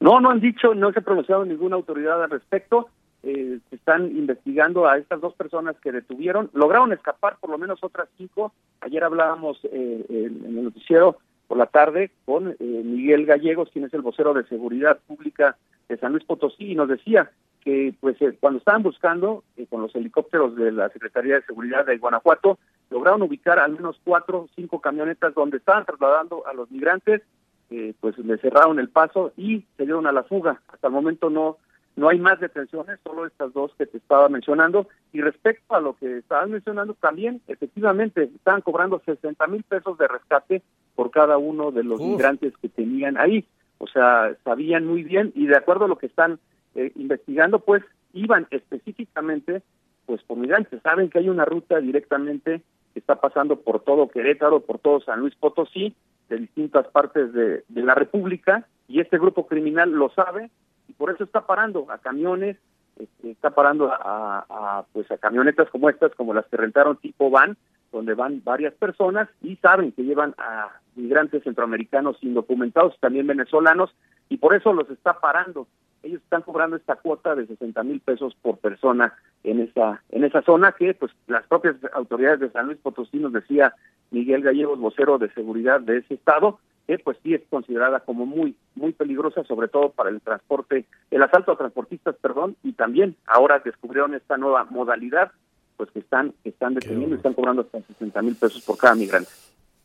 No, no han dicho, no se ha pronunciado ninguna autoridad al respecto. Eh, están investigando a estas dos personas que detuvieron. Lograron escapar por lo menos otras cinco. Ayer hablábamos eh, en, en el noticiero por la tarde con eh, Miguel Gallegos, quien es el vocero de seguridad pública de San Luis Potosí, y nos decía que pues eh, cuando estaban buscando eh, con los helicópteros de la Secretaría de Seguridad de Guanajuato, lograron ubicar al menos cuatro o cinco camionetas donde estaban trasladando a los migrantes eh, pues le cerraron el paso y se dieron a la fuga. Hasta el momento no no hay más detenciones, solo estas dos que te estaba mencionando. Y respecto a lo que estabas mencionando, también efectivamente estaban cobrando 60 mil pesos de rescate por cada uno de los Uf. migrantes que tenían ahí. O sea, sabían muy bien y de acuerdo a lo que están eh, investigando, pues iban específicamente pues por migrantes. Saben que hay una ruta directamente que está pasando por todo Querétaro, por todo San Luis Potosí, de distintas partes de, la República, y este grupo criminal lo sabe y por eso está parando a camiones, este, está parando a, a, pues a camionetas como estas, como las que rentaron tipo van, donde van varias personas y saben que llevan a migrantes centroamericanos indocumentados, también venezolanos, y por eso los está parando. Ellos están cobrando esta cuota de 60 mil pesos por persona en esa en esa zona que pues las propias autoridades de San Luis Potosí nos decía Miguel Gallegos, vocero de seguridad de ese estado, que pues sí es considerada como muy muy peligrosa, sobre todo para el transporte, el asalto a transportistas, perdón, y también ahora descubrieron esta nueva modalidad, pues que están que están deteniendo, y están cobrando hasta 60 mil pesos por cada migrante.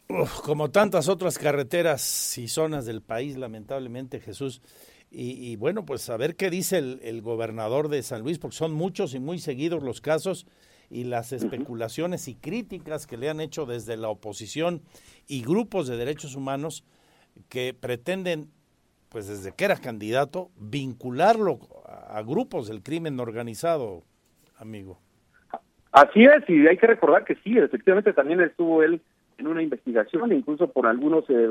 Uf, como tantas otras carreteras y zonas del país, lamentablemente, Jesús. Y, y bueno, pues a ver qué dice el, el gobernador de San Luis, porque son muchos y muy seguidos los casos y las especulaciones y críticas que le han hecho desde la oposición y grupos de derechos humanos que pretenden, pues desde que era candidato, vincularlo a, a grupos del crimen organizado, amigo. Así es, y hay que recordar que sí, efectivamente también estuvo él en una investigación, incluso por algunos eh,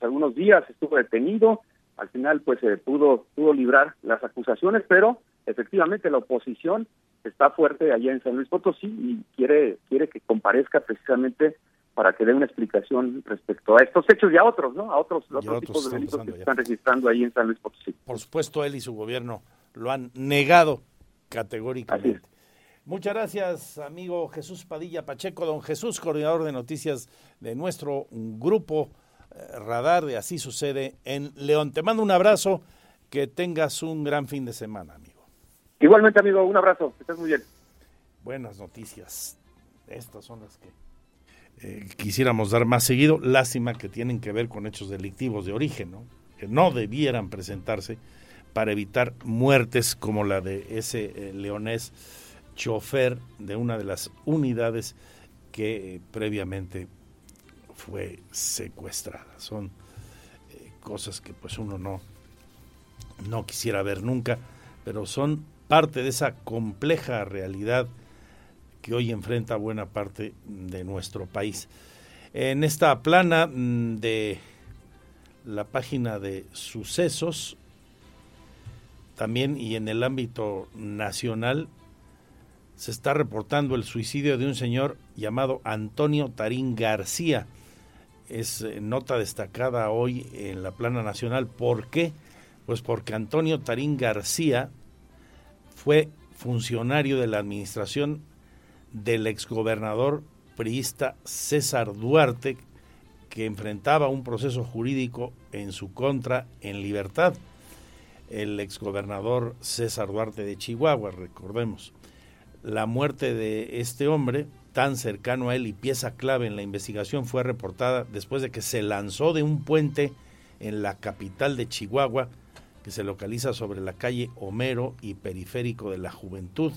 algunos días estuvo detenido, al final pues se pudo pudo librar las acusaciones, pero efectivamente la oposición está fuerte allá en San Luis Potosí y quiere quiere que comparezca precisamente para que dé una explicación respecto a estos hechos y a otros, ¿no? A otros, otros otros tipos de delitos que se están registrando ahí en San Luis Potosí. Por supuesto, él y su gobierno lo han negado categóricamente. Muchas gracias, amigo Jesús Padilla Pacheco, don Jesús, coordinador de noticias de nuestro grupo radar de Así sucede en León. Te mando un abrazo, que tengas un gran fin de semana, amigo. Igualmente, amigo, un abrazo, que estés muy bien. Buenas noticias. Estas son las que eh, quisiéramos dar más seguido. Lástima que tienen que ver con hechos delictivos de origen, ¿no? que no debieran presentarse para evitar muertes como la de ese eh, leonés chofer de una de las unidades que eh, previamente fue secuestrada. Son cosas que pues uno no, no quisiera ver nunca, pero son parte de esa compleja realidad que hoy enfrenta buena parte de nuestro país. En esta plana mm, de la página de sucesos, también y en el ámbito nacional, se está reportando el suicidio de un señor llamado Antonio Tarín García. Es eh, nota destacada hoy en la plana nacional. ¿Por qué? Pues porque Antonio Tarín García fue funcionario de la administración del exgobernador priista César Duarte, que enfrentaba un proceso jurídico en su contra en libertad. El exgobernador César Duarte de Chihuahua, recordemos. La muerte de este hombre, tan cercano a él y pieza clave en la investigación, fue reportada después de que se lanzó de un puente en la capital de Chihuahua, que se localiza sobre la calle Homero y Periférico de la Juventud.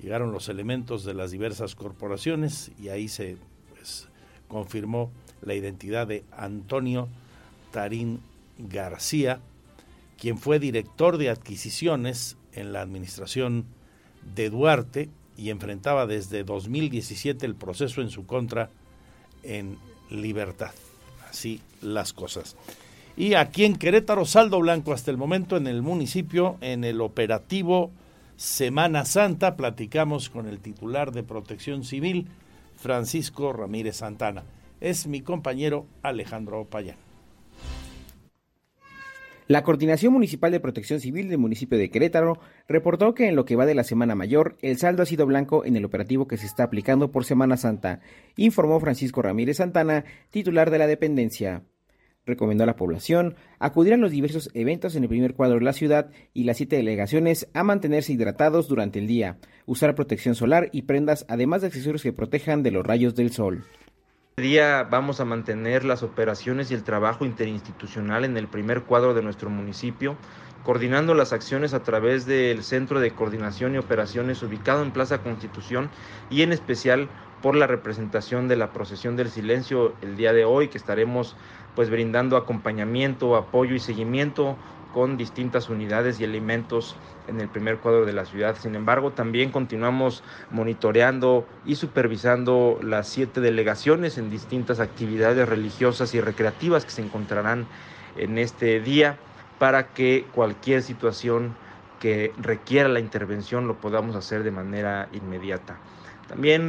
Llegaron los elementos de las diversas corporaciones y ahí se pues, confirmó la identidad de Antonio Tarín García, quien fue director de adquisiciones en la administración de Duarte y enfrentaba desde 2017 el proceso en su contra en libertad. Así las cosas. Y aquí en Querétaro, saldo blanco hasta el momento en el municipio, en el operativo Semana Santa, platicamos con el titular de Protección Civil, Francisco Ramírez Santana. Es mi compañero Alejandro Payán. La Coordinación Municipal de Protección Civil del municipio de Querétaro reportó que en lo que va de la Semana Mayor, el saldo ha sido blanco en el operativo que se está aplicando por Semana Santa, informó Francisco Ramírez Santana, titular de la dependencia recomendó a la población acudir a los diversos eventos en el primer cuadro de la ciudad y las siete delegaciones a mantenerse hidratados durante el día, usar protección solar y prendas, además de accesorios que protejan de los rayos del sol. Día vamos a mantener las operaciones y el trabajo interinstitucional en el primer cuadro de nuestro municipio, coordinando las acciones a través del Centro de Coordinación y Operaciones ubicado en Plaza Constitución y en especial por la representación de la procesión del silencio el día de hoy que estaremos pues brindando acompañamiento, apoyo y seguimiento con distintas unidades y elementos en el primer cuadro de la ciudad. Sin embargo, también continuamos monitoreando y supervisando las siete delegaciones en distintas actividades religiosas y recreativas que se encontrarán en este día para que cualquier situación que requiera la intervención lo podamos hacer de manera inmediata. También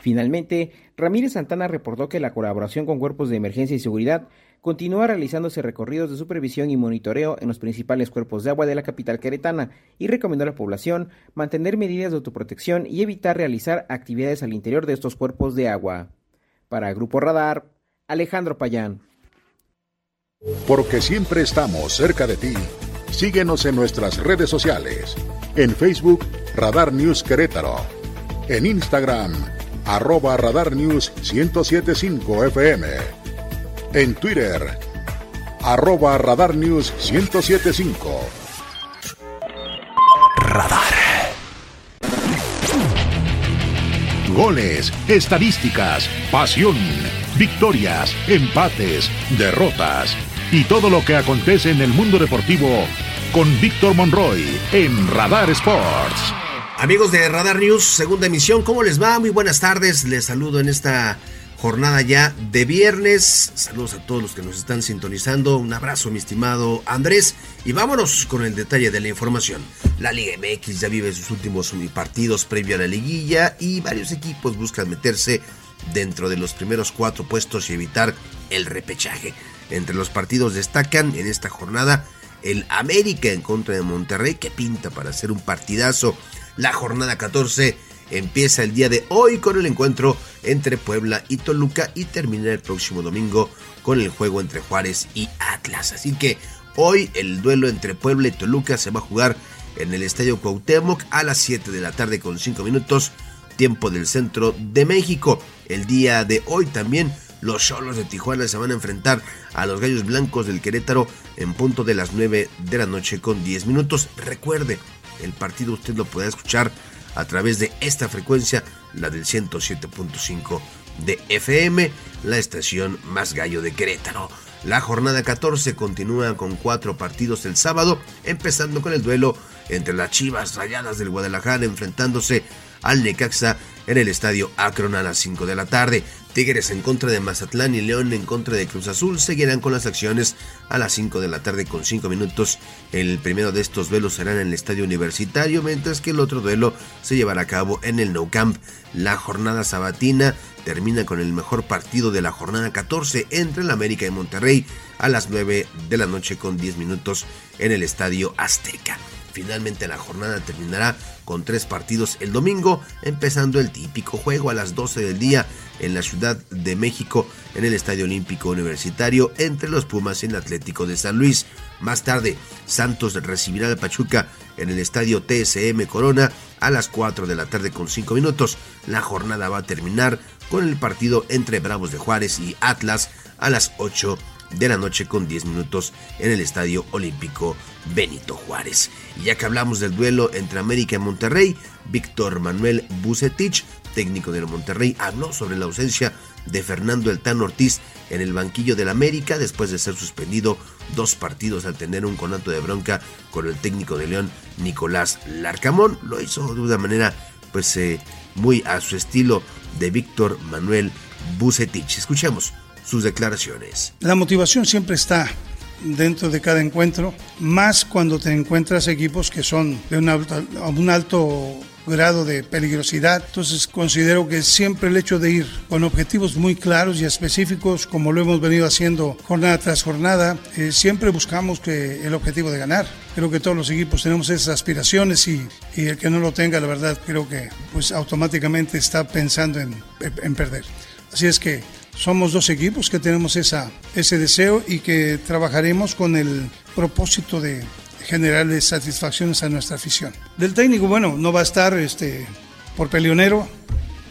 Finalmente, Ramírez Santana reportó que la colaboración con cuerpos de emergencia y seguridad continúa realizándose recorridos de supervisión y monitoreo en los principales cuerpos de agua de la capital queretana y recomendó a la población mantener medidas de autoprotección y evitar realizar actividades al interior de estos cuerpos de agua. Para Grupo Radar, Alejandro Payán. Porque siempre estamos cerca de ti. Síguenos en nuestras redes sociales. En Facebook, Radar News Querétaro. En Instagram, arroba Radar News 1075 FM. En Twitter, arroba Radar News 1075. Radar. Goles, estadísticas, pasión, victorias, empates, derrotas y todo lo que acontece en el mundo deportivo con Víctor Monroy en Radar Sports. Amigos de Radar News, segunda emisión, ¿cómo les va? Muy buenas tardes, les saludo en esta jornada ya de viernes. Saludos a todos los que nos están sintonizando. Un abrazo, mi estimado Andrés. Y vámonos con el detalle de la información. La Liga MX ya vive sus últimos partidos previo a la liguilla y varios equipos buscan meterse dentro de los primeros cuatro puestos y evitar el repechaje. Entre los partidos destacan en esta jornada el América en contra de Monterrey, que pinta para ser un partidazo la jornada 14 empieza el día de hoy con el encuentro entre Puebla y Toluca y termina el próximo domingo con el juego entre Juárez y Atlas. Así que hoy el duelo entre Puebla y Toluca se va a jugar en el Estadio Cuauhtémoc a las 7 de la tarde con 5 minutos, tiempo del centro de México. El día de hoy también los Cholos de Tijuana se van a enfrentar a los Gallos Blancos del Querétaro en punto de las 9 de la noche con 10 minutos. Recuerde, el partido usted lo puede escuchar a través de esta frecuencia, la del 107.5 de FM, la estación más gallo de Querétaro. La jornada 14 continúa con cuatro partidos el sábado, empezando con el duelo entre las Chivas Rayadas del Guadalajara enfrentándose al Necaxa en el estadio Akron a las 5 de la tarde. Tigres en contra de Mazatlán y León en contra de Cruz Azul seguirán con las acciones a las 5 de la tarde con 5 minutos. El primero de estos duelos será en el estadio universitario, mientras que el otro duelo se llevará a cabo en el Nou Camp. La jornada sabatina termina con el mejor partido de la jornada 14 entre el América y Monterrey a las 9 de la noche con 10 minutos en el estadio Azteca. Finalmente la jornada terminará con tres partidos el domingo, empezando el típico juego a las 12 del día en la Ciudad de México en el Estadio Olímpico Universitario entre los Pumas y el Atlético de San Luis. Más tarde, Santos recibirá al Pachuca en el Estadio TSM Corona a las 4 de la tarde con 5 minutos. La jornada va a terminar con el partido entre Bravos de Juárez y Atlas a las 8 de la noche con 10 minutos en el Estadio Olímpico Benito Juárez. Y ya que hablamos del duelo entre América y Monterrey, Víctor Manuel Bucetich, técnico del Monterrey, habló sobre la ausencia de Fernando El Tan Ortiz en el banquillo del América después de ser suspendido dos partidos al tener un conato de bronca con el técnico de León, Nicolás Larcamón. Lo hizo de una manera pues eh, muy a su estilo de Víctor Manuel Bucetich. Escuchemos sus declaraciones. La motivación siempre está dentro de cada encuentro, más cuando te encuentras equipos que son de un alto, un alto grado de peligrosidad. Entonces considero que siempre el hecho de ir con objetivos muy claros y específicos, como lo hemos venido haciendo jornada tras jornada, eh, siempre buscamos que el objetivo de ganar. Creo que todos los equipos tenemos esas aspiraciones y, y el que no lo tenga, la verdad, creo que pues automáticamente está pensando en, en perder. Así es que somos dos equipos que tenemos esa, ese deseo y que trabajaremos con el propósito de generarle satisfacciones a nuestra afición. Del técnico, bueno, no va a estar este, por peleonero,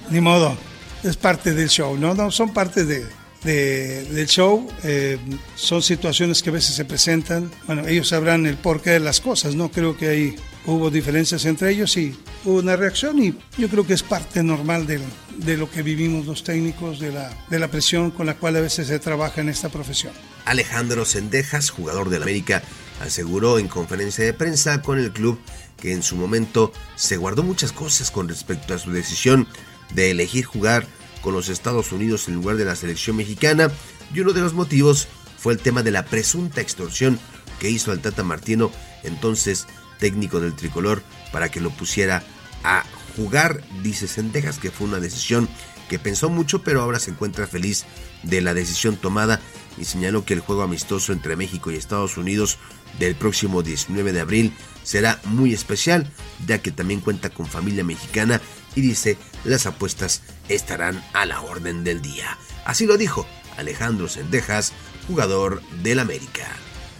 ni modo, es parte del show, ¿no? no son parte de, de, del show, eh, son situaciones que a veces se presentan, bueno, ellos sabrán el porqué de las cosas, ¿no? Creo que hay hubo diferencias entre ellos y hubo una reacción y yo creo que es parte normal de, lo que vivimos los técnicos, de la, de la presión con la cual a veces se trabaja en esta profesión. Alejandro Sendejas, jugador del América, aseguró en conferencia de prensa con el club que en su momento se guardó muchas cosas con respecto a su decisión de elegir jugar con los Estados Unidos en lugar de la selección mexicana y uno de los motivos fue el tema de la presunta extorsión que hizo al Tata Martino, entonces técnico del tricolor para que lo pusiera a jugar, dice Sendejas, que fue una decisión que pensó mucho, pero ahora se encuentra feliz de la decisión tomada y señaló que el juego amistoso entre México y Estados Unidos del próximo 19 de abril será muy especial, ya que también cuenta con familia mexicana y dice las apuestas estarán a la orden del día. Así lo dijo Alejandro Sendejas, jugador del América.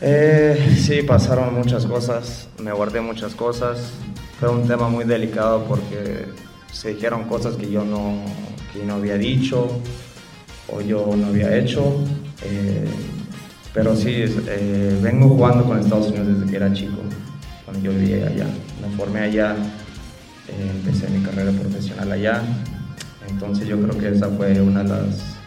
Eh, sí, pasaron muchas cosas, me guardé muchas cosas. Fue un tema muy delicado porque se dijeron cosas que yo no, que no había dicho o yo no había hecho. Eh, pero sí, eh, vengo jugando con Estados Unidos desde que era chico, cuando yo vivía allá. Me formé allá, eh, empecé mi carrera profesional allá. Entonces yo creo que esa fue una de las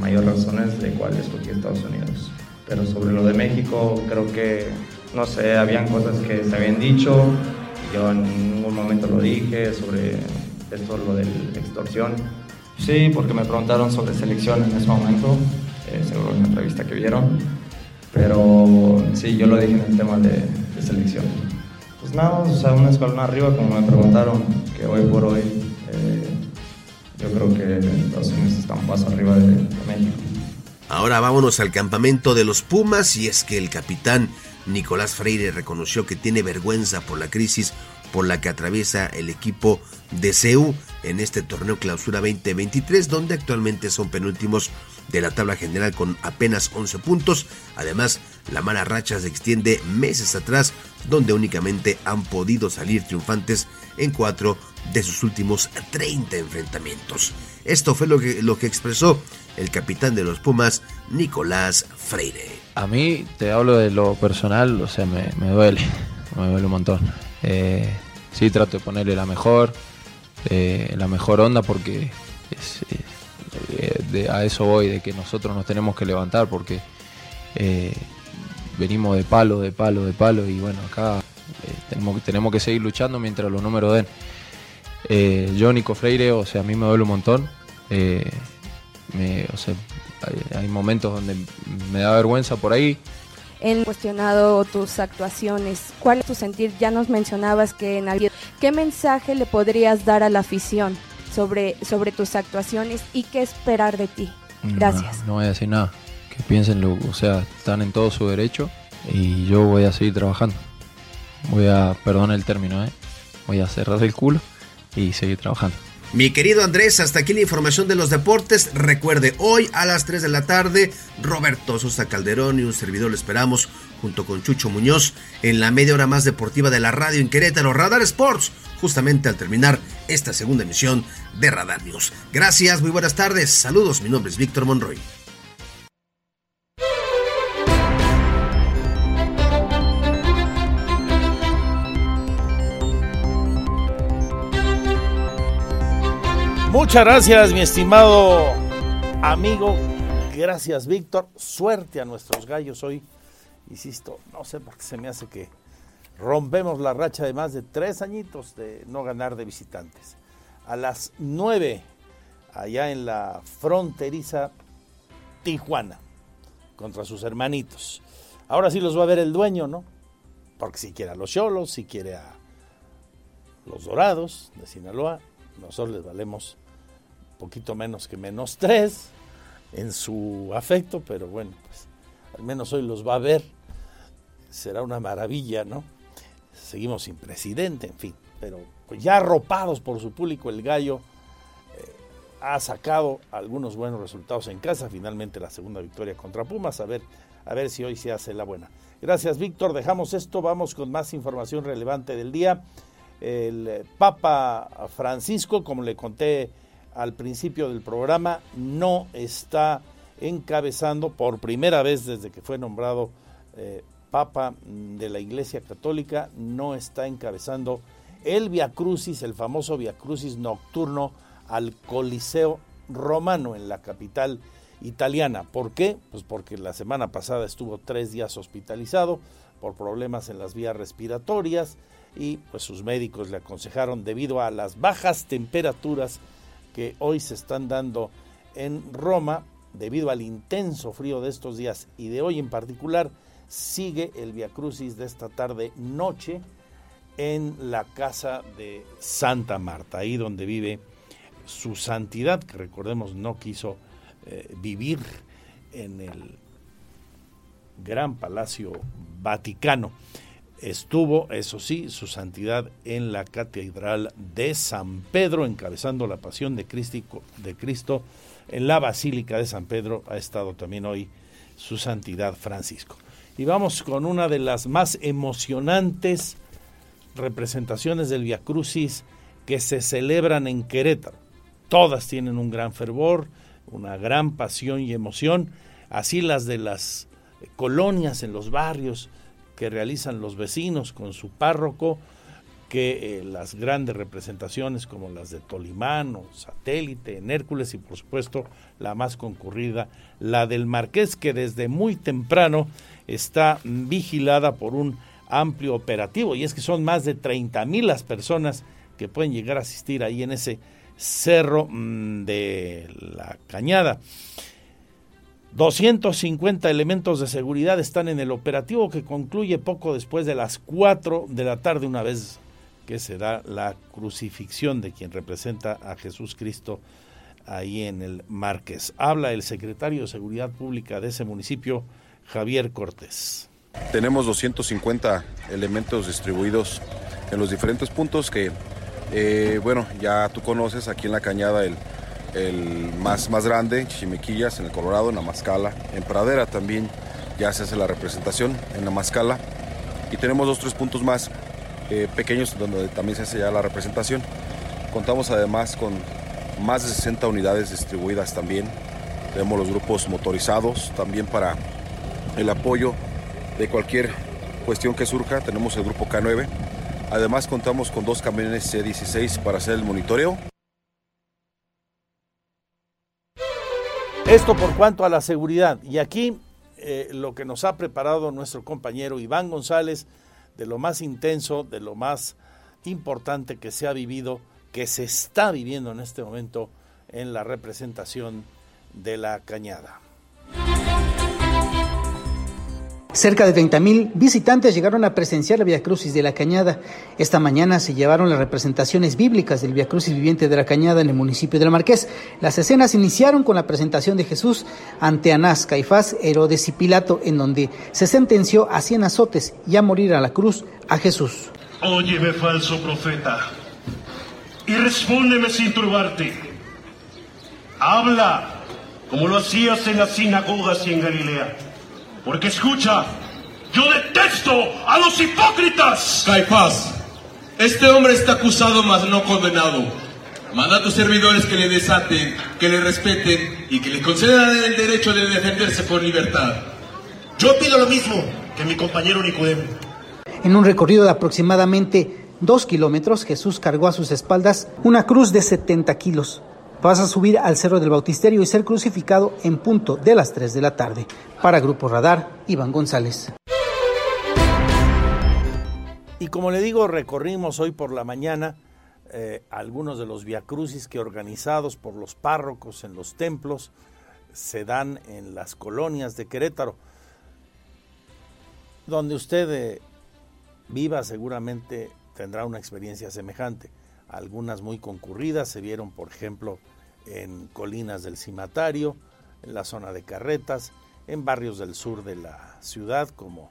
mayores razones de cuál escogí Estados Unidos. Pero sobre lo de México, creo que, no sé, habían cosas que se habían dicho, yo en ningún momento lo dije sobre esto, lo de la extorsión. Sí, porque me preguntaron sobre selección en ese momento, eh, seguro en la entrevista que vieron, pero sí, yo lo dije en el tema de, selección. Pues nada, o sea, un escalón arriba, como me preguntaron, que hoy por hoy eh, yo creo que Estados Unidos está un paso arriba de México. Ahora vámonos al campamento de los Pumas y es que el capitán Nicolás Freire reconoció que tiene vergüenza por la crisis por la que atraviesa el equipo de CEU en este torneo clausura 2023, donde actualmente son penúltimos de la tabla general con apenas 11 puntos. Además, la mala racha se extiende meses atrás, donde únicamente han podido salir triunfantes en cuatro de sus últimos 30 enfrentamientos. Esto fue lo que, lo que expresó el capitán de los Pumas, Nicolás Freire. A mí, te hablo de lo personal, o sea, me, me duele, *laughs* me duele un montón. Eh, sí, trato de ponerle la mejor, eh, la mejor onda porque eh, a eso voy, de que nosotros nos tenemos que levantar porque venimos de palo, de palo, de palo y bueno, acá eh, tenemos, tenemos que seguir luchando mientras los números den. Eh, yo, Nico Freire, o sea, a mí me duele un montón. Eh, me- o sea, hay, hay momentos donde me da vergüenza por ahí. en cuestionado tus actuaciones. ¿Cuál es tu sentir? Ya nos mencionabas que en alguien, ¿qué mensaje le podrías dar a la afición sobre, sobre tus actuaciones y qué esperar de ti? Gracias. No, no voy a decir nada. Que piensen, lo, o sea, están en todo su derecho y yo voy a seguir trabajando. Voy a, perdón el término, ¿eh? voy a cerrar el culo y seguir trabajando. Mi querido Andrés, hasta aquí la información de los deportes. Recuerde, hoy a las 3 de la tarde, Roberto Sosa Calderón y un servidor lo esperamos junto con Chucho Muñoz en la media hora más deportiva de la radio en Querétaro, Radar Sports, justamente al terminar esta segunda emisión de Radar News. Gracias, muy buenas tardes, saludos, mi nombre es Víctor Monroy. Muchas gracias, mi estimado amigo. Gracias, Víctor. Suerte a nuestros gallos hoy. Insisto, no sé por qué se me hace que rompemos la racha de más de tres añitos de no ganar de visitantes. A las nueve, allá en la fronteriza Tijuana, contra sus hermanitos. Ahora sí los va a ver el dueño, ¿no? Porque si quiere a los Cholos, si quiere a los Dorados de Sinaloa, nosotros les valemos poquito menos que menos tres en su afecto, pero bueno, pues al menos hoy los va a ver. Será una maravilla, ¿no? Seguimos sin presidente, en fin, pero pues ya arropados por su público, el gallo eh, ha sacado algunos buenos resultados en casa, finalmente la segunda victoria contra Pumas, a ver, a ver si hoy se hace la buena. Gracias, Víctor, dejamos esto, vamos con más información relevante del día. El eh, Papa Francisco, como le conté al principio del programa, no está encabezando por primera vez desde que fue nombrado eh, Papa de la Iglesia Católica, no está encabezando el Via Crucis, el famoso Via Crucis nocturno al Coliseo Romano en la capital italiana. ¿Por qué? Pues porque la semana pasada estuvo tres días hospitalizado por problemas en las vías respiratorias y pues sus médicos le aconsejaron debido a las bajas temperaturas que hoy se están dando en Roma, debido al intenso frío de estos días y de hoy en particular, sigue el Via Crucis de esta tarde noche en la casa de Santa Marta, ahí donde vive su santidad, que recordemos no quiso eh, vivir en el gran palacio vaticano. Estuvo, eso sí, su santidad en la catedral de San Pedro, encabezando la pasión de Cristo, de Cristo en la Basílica de San Pedro. Ha estado también hoy su santidad Francisco. Y vamos con una de las más emocionantes representaciones del Via Crucis que se celebran en Querétaro. Todas tienen un gran fervor, una gran pasión y emoción, así las de las colonias en los barrios que realizan los vecinos con su párroco, que eh, las grandes representaciones como las de Tolimán o Satélite, en Hércules y por supuesto la más concurrida, la del Marqués, que desde muy temprano está vigilada por un amplio operativo y es que son más de 30 mil las personas que pueden llegar a asistir ahí en ese cerro mm, de la cañada. 250 elementos de seguridad están en el operativo que concluye poco después de las 4 de la tarde, una vez que se da la crucifixión de quien representa a Jesús Cristo ahí en el Márquez. Habla el secretario de Seguridad Pública de ese municipio, Javier Cortés. Tenemos 250 elementos distribuidos en los diferentes puntos que, eh, bueno, ya tú conoces aquí en la cañada el, el más, más grande, Chimequillas, en el Colorado, en la Mascala, en Pradera también ya se hace la representación en la Mascala y tenemos dos, tres puntos más eh, pequeños donde también se hace ya la representación. Contamos además con más de 60 unidades distribuidas también. Tenemos los grupos motorizados también para el apoyo de cualquier cuestión que surja. Tenemos el grupo K9. Además contamos con dos camiones C16 para hacer el monitoreo. Esto por cuanto a la seguridad. Y aquí eh, lo que nos ha preparado nuestro compañero Iván González de lo más intenso, de lo más importante que se ha vivido, que se está viviendo en este momento en la representación de la cañada. Cerca de 30.000 visitantes llegaron a presenciar la Via Crucis de la Cañada. Esta mañana se llevaron las representaciones bíblicas del Via Crucis viviente de la Cañada en el municipio de la Marqués. Las escenas iniciaron con la presentación de Jesús ante Anás, Caifás, Herodes y Pilato, en donde se sentenció a cien azotes y a morir a la cruz a Jesús. Óyeme, falso profeta, y respóndeme sin turbarte. Habla como lo hacías en las sinagogas y en Galilea. Porque escucha, yo detesto a los hipócritas. Caifás, este hombre está acusado mas no condenado. Manda a tus servidores que le desaten, que le respeten y que le concedan el derecho de defenderse por libertad. Yo pido lo mismo que mi compañero Nicodemo. En un recorrido de aproximadamente dos kilómetros, Jesús cargó a sus espaldas una cruz de 70 kilos. Vas a subir al Cerro del Bautisterio y ser crucificado en punto de las 3 de la tarde. Para Grupo Radar, Iván González. Y como le digo, recorrimos hoy por la mañana eh, algunos de los viacrucis que organizados por los párrocos en los templos se dan en las colonias de Querétaro. Donde usted eh, viva seguramente tendrá una experiencia semejante. Algunas muy concurridas se vieron, por ejemplo, en Colinas del Cimatario, en la zona de Carretas, en barrios del sur de la ciudad como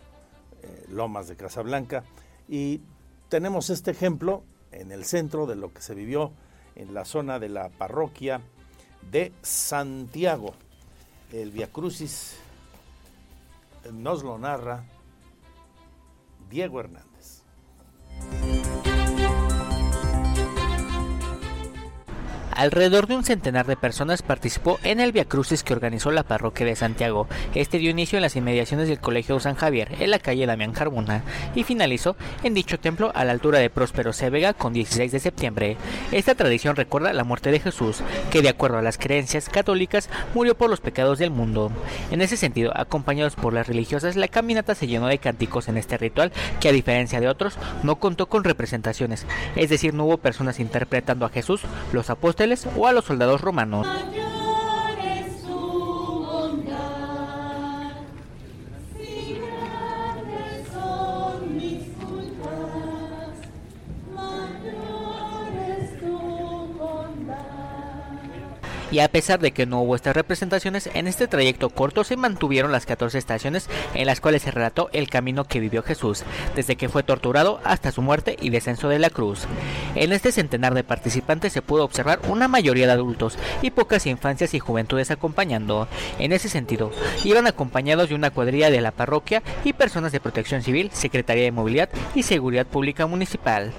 eh, Lomas de Casablanca. Y tenemos este ejemplo en el centro de lo que se vivió en la zona de la parroquia de Santiago. El Via Crucis nos lo narra Diego Hernández. Alrededor de un centenar de personas participó en el Via Crucis que organizó la parroquia de Santiago. Este dio inicio en las inmediaciones del Colegio San Javier, en la calle Damián Carbona, y finalizó en dicho templo a la altura de Próspero Cévega con 16 de septiembre. Esta tradición recuerda la muerte de Jesús, que de acuerdo a las creencias católicas murió por los pecados del mundo. En ese sentido, acompañados por las religiosas, la caminata se llenó de cánticos en este ritual que a diferencia de otros no contó con representaciones, es decir, no hubo personas interpretando a Jesús, los apóstoles o a los soldados romanos. Y a pesar de que no hubo estas representaciones, en este trayecto corto se mantuvieron las 14 estaciones en las cuales se relató el camino que vivió Jesús, desde que fue torturado hasta su muerte y descenso de la cruz. En este centenar de participantes se pudo observar una mayoría de adultos y pocas infancias y juventudes acompañando. En ese sentido, iban acompañados de una cuadrilla de la parroquia y personas de protección civil, Secretaría de Movilidad y Seguridad Pública Municipal.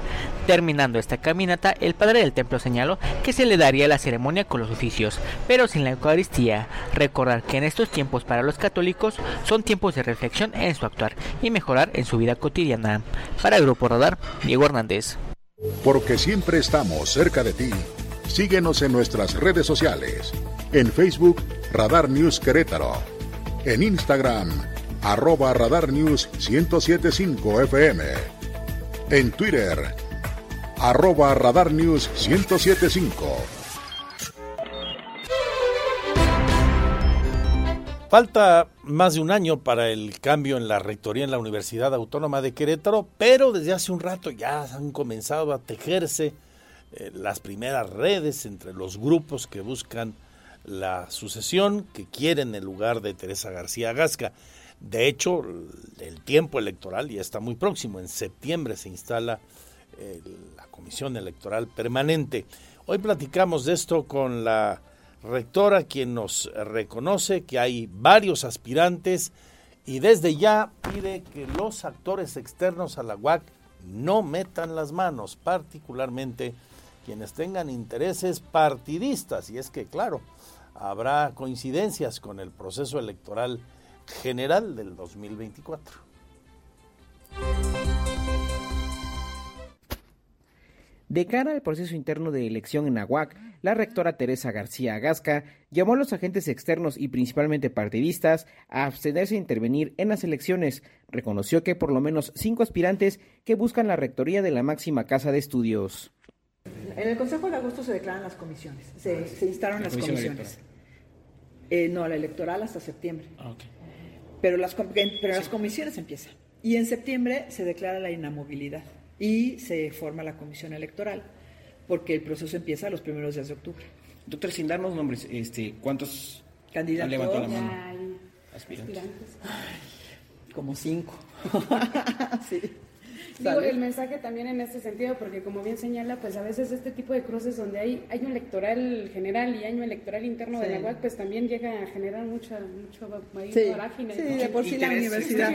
Terminando esta caminata, el padre del templo señaló que se le daría la ceremonia con los oficios, pero sin la Eucaristía. Recordar que en estos tiempos para los católicos son tiempos de reflexión en su actuar y mejorar en su vida cotidiana. Para Grupo Radar, Diego Hernández. Porque siempre estamos cerca de ti. Síguenos en nuestras redes sociales. En Facebook, Radar News Querétaro. En Instagram, arroba Radar News 1075 FM. En Twitter, arroba Radar News 1075. Falta más de un año para el cambio en la rectoría en la Universidad Autónoma de Querétaro, pero desde hace un rato ya han comenzado a tejerse eh, las primeras redes entre los grupos que buscan la sucesión, que quieren el lugar de Teresa García Gasca. De hecho, el tiempo electoral ya está muy próximo. En septiembre se instala la Comisión Electoral Permanente. Hoy platicamos de esto con la rectora, quien nos reconoce que hay varios aspirantes y desde ya pide que los actores externos a la UAC no metan las manos, particularmente quienes tengan intereses partidistas. Y es que, claro, habrá coincidencias con el proceso electoral general del 2024. De cara al proceso interno de elección en Aguac, la rectora Teresa García Agasca llamó a los agentes externos y principalmente partidistas a abstenerse a intervenir en las elecciones. Reconoció que por lo menos cinco aspirantes que buscan la rectoría de la máxima casa de estudios. En el Consejo de Agosto se declaran las comisiones, se, se instaron las comisiones. Eh, no, la electoral hasta septiembre. Ah, pero las, pero las comisiones empiezan. Y en septiembre se declara la inamovilidad y se forma la comisión electoral, porque el proceso empieza a los primeros días de octubre. Doctor, sin darnos nombres, este, ¿cuántos candidatos han levantado la mano? Aspirantes. como cinco. *laughs* sí. Digo, el mensaje también en este sentido, porque como bien señala, pues a veces este tipo de cruces donde hay año electoral general y año electoral interno de la UAC, pues también llega a generar mucha, mucho sí. Sí, de por sí la universidad,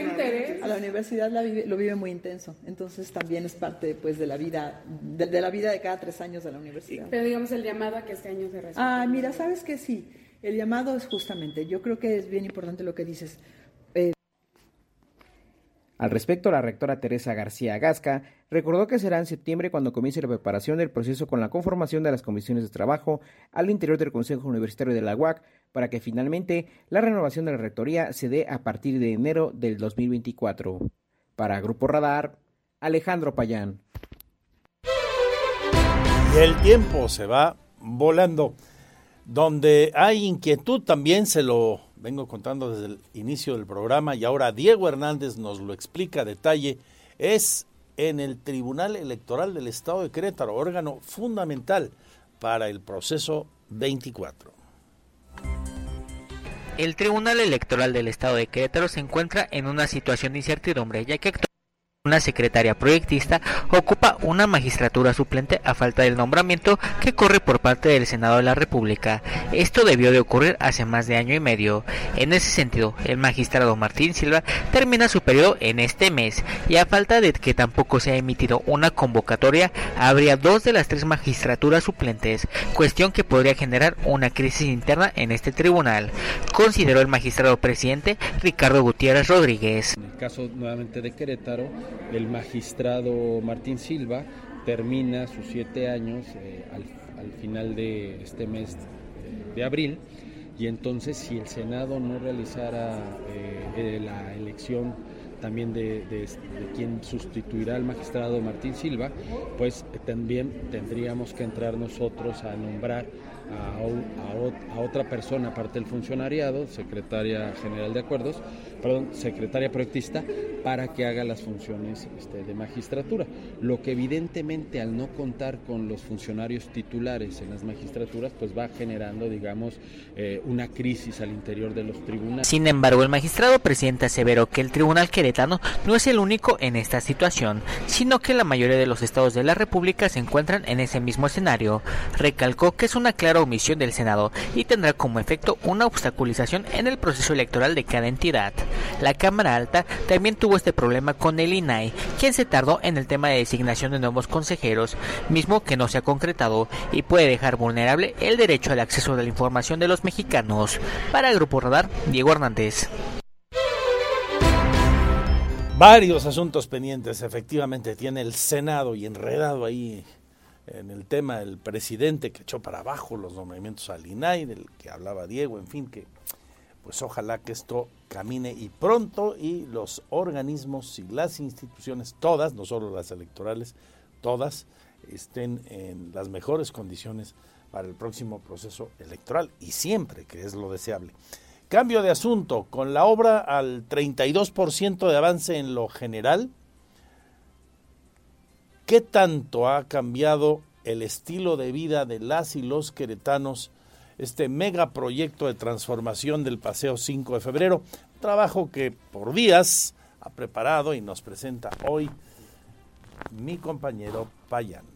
a la universidad lo vive muy intenso, entonces también es parte pues de la vida, de, la vida de cada tres años de la universidad. Pero digamos el llamado a que este año se respete. Ah, mira, sabes que sí, el llamado es justamente, yo creo que es bien importante lo que dices, al respecto, la rectora Teresa García Gasca recordó que será en septiembre cuando comience la preparación del proceso con la conformación de las comisiones de trabajo al interior del Consejo Universitario de la UAC para que finalmente la renovación de la rectoría se dé a partir de enero del 2024. Para Grupo Radar, Alejandro Payán. Y el tiempo se va volando. Donde hay inquietud también se lo vengo contando desde el inicio del programa y ahora Diego Hernández nos lo explica a detalle, es en el Tribunal Electoral del Estado de Querétaro, órgano fundamental para el proceso 24. El Tribunal Electoral del Estado de Querétaro se encuentra en una situación de incertidumbre, ya que una secretaria proyectista ocupa una magistratura suplente a falta del nombramiento que corre por parte del Senado de la República. Esto debió de ocurrir hace más de año y medio. En ese sentido, el magistrado Martín Silva termina su periodo en este mes y a falta de que tampoco se ha emitido una convocatoria, habría dos de las tres magistraturas suplentes, cuestión que podría generar una crisis interna en este tribunal, consideró el magistrado presidente Ricardo Gutiérrez Rodríguez. En el caso nuevamente de Querétaro, el magistrado Martín Silva termina sus siete años eh, al, final de este mes eh, de abril y entonces si el Senado no realizara eh, la elección también de, de, quien sustituirá al magistrado Martín Silva, pues también tendríamos que entrar nosotros a nombrar a, otra persona aparte del funcionariado, secretaria general de acuerdos, perdón, secretaria proyectista, para que haga las funciones este, de magistratura. Lo que evidentemente al no contar con los funcionarios titulares en las magistraturas, pues va generando, digamos, eh, una crisis al interior de los tribunales. Sin embargo, el magistrado presidente aseveró que el tribunal queretano no es el único en esta situación, sino que la mayoría de los estados de la República se encuentran en ese mismo escenario. Recalcó que es una clara omisión del Senado y tendrá como efecto una obstaculización en el proceso electoral de cada entidad. La Cámara Alta también tuvo este problema con el INAI, quien se tardó en el tema de designación de nuevos consejeros, mismo que no se ha concretado y puede dejar vulnerable el derecho al acceso a la información de los mexicanos. Para el Grupo Radar, Diego Hernández. Varios asuntos pendientes, efectivamente, tiene el Senado y enredado ahí en el tema del presidente que echó para abajo los nombramientos al INAI, del que hablaba Diego, en fin, que pues ojalá que esto camine y pronto y los organismos y las instituciones, todas, no solo las electorales, todas, estén en las mejores condiciones para el próximo proceso electoral y siempre, que es lo deseable. Cambio de asunto, con la obra al 32% de avance en lo general, ¿Qué tanto ha cambiado el estilo de vida de las y los queretanos este megaproyecto de transformación del Paseo 5 de Febrero? Trabajo que por días ha preparado y nos presenta hoy mi compañero Payán.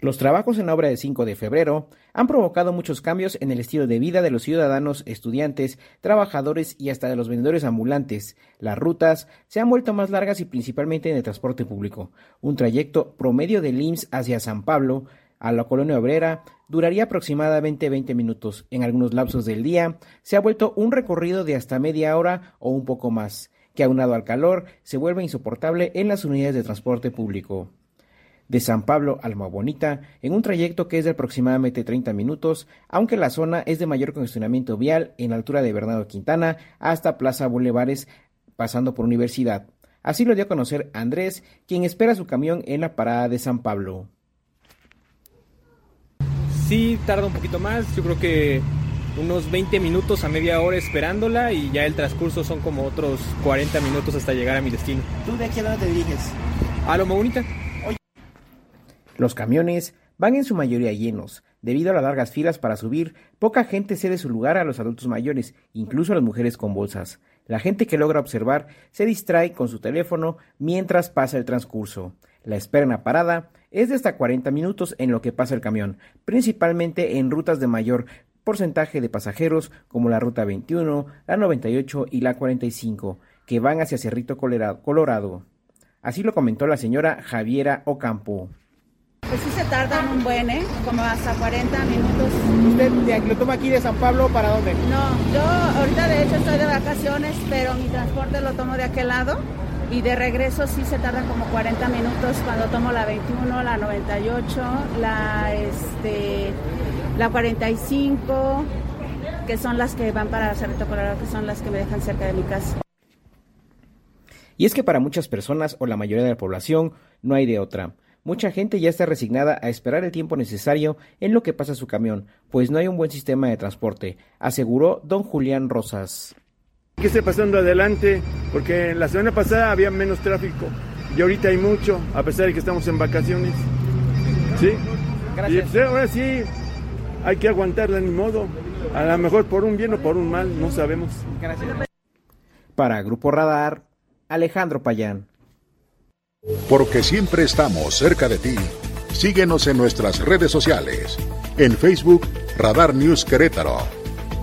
Los trabajos en la obra del 5 de febrero han provocado muchos cambios en el estilo de vida de los ciudadanos, estudiantes, trabajadores y hasta de los vendedores ambulantes. Las rutas se han vuelto más largas y principalmente en el transporte público. Un trayecto promedio de IMSS hacia San Pablo a la colonia obrera duraría aproximadamente 20 minutos. En algunos lapsos del día se ha vuelto un recorrido de hasta media hora o un poco más, que aunado al calor se vuelve insoportable en las unidades de transporte público de San Pablo a Bonita en un trayecto que es de aproximadamente 30 minutos, aunque la zona es de mayor congestionamiento vial en la altura de Bernardo Quintana hasta Plaza Bulevares, pasando por Universidad. Así lo dio a conocer Andrés, quien espera su camión en la parada de San Pablo. Sí, tarda un poquito más, yo creo que unos 20 minutos a media hora esperándola y ya el transcurso son como otros 40 minutos hasta llegar a mi destino. ¿Tú de aquí a dónde te diriges? A Loma Bonita. Los camiones van en su mayoría llenos. Debido a las largas filas para subir, poca gente cede su lugar a los adultos mayores, incluso a las mujeres con bolsas. La gente que logra observar se distrae con su teléfono mientras pasa el transcurso. La espera en la parada es de hasta 40 minutos en lo que pasa el camión, principalmente en rutas de mayor porcentaje de pasajeros como la ruta 21, la 98 y la 45, que van hacia Cerrito Colorado. Así lo comentó la señora Javiera Ocampo. Pues sí se tardan un buen, ¿eh? Como hasta 40 minutos. ¿Usted lo toma aquí de San Pablo para dónde? No, yo ahorita de hecho estoy de vacaciones, pero mi transporte lo tomo de aquel lado y de regreso sí se tarda como 40 minutos cuando tomo la 21, la 98, la este la 45, que son las que van para Cerrito Colorado, que son las que me dejan cerca de mi casa. Y es que para muchas personas o la mayoría de la población no hay de otra. Mucha gente ya está resignada a esperar el tiempo necesario en lo que pasa su camión, pues no hay un buen sistema de transporte, aseguró don Julián Rosas. Hay que esté pasando adelante, porque la semana pasada había menos tráfico y ahorita hay mucho, a pesar de que estamos en vacaciones. ¿Sí? Gracias. Y pues, ahora sí, hay que aguantarla ni modo. A lo mejor por un bien o por un mal, no sabemos. Gracias. Para Grupo Radar, Alejandro Payán. Porque siempre estamos cerca de ti. Síguenos en nuestras redes sociales. En Facebook, Radar News Querétaro.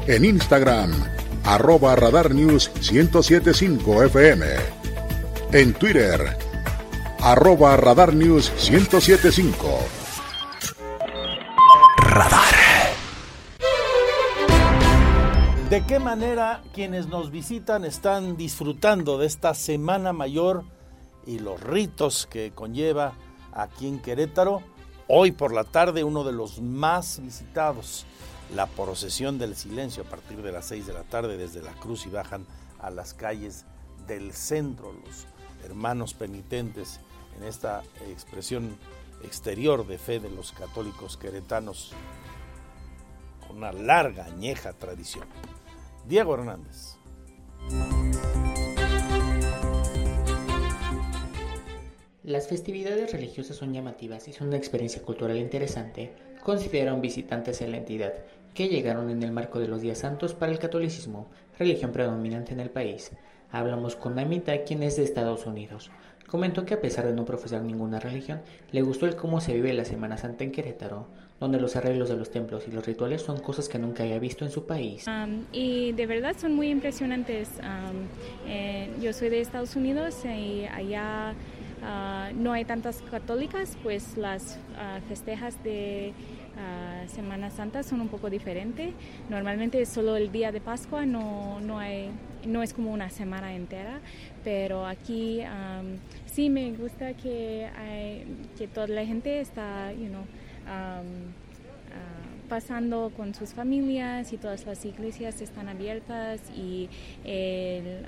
En Instagram, arroba Radar News 1075 FM. En Twitter, arroba Radar News 1075. Radar. ¿De qué manera quienes nos visitan están disfrutando de esta Semana Mayor? Y los ritos que conlleva aquí en Querétaro. Hoy por la tarde uno de los más visitados, la procesión del silencio a partir de las 6 de la tarde desde la cruz y bajan a las calles del centro los hermanos penitentes en esta expresión exterior de fe de los católicos queretanos con una larga añeja tradición. Diego Hernández. Las festividades religiosas son llamativas y son una experiencia cultural interesante, consideraron visitantes en la entidad, que llegaron en el marco de los días santos para el catolicismo, religión predominante en el país. Hablamos con Amita, quien es de Estados Unidos. Comentó que a pesar de no profesar ninguna religión, le gustó el cómo se vive la Semana Santa en Querétaro, donde los arreglos de los templos y los rituales son cosas que nunca había visto en su país. y de verdad son muy impresionantes. Eh, yo soy de Estados Unidos y allá Ah, no hay tantas católicas, pues las uh, festejas de uh, Semana Santa son un poco diferentes. Normalmente es solo el día de Pascua, no, no, hay, no es como una semana entera, pero aquí sí me gusta que, que toda la gente está, you know, pasando con sus familias y todas las iglesias están abiertas y el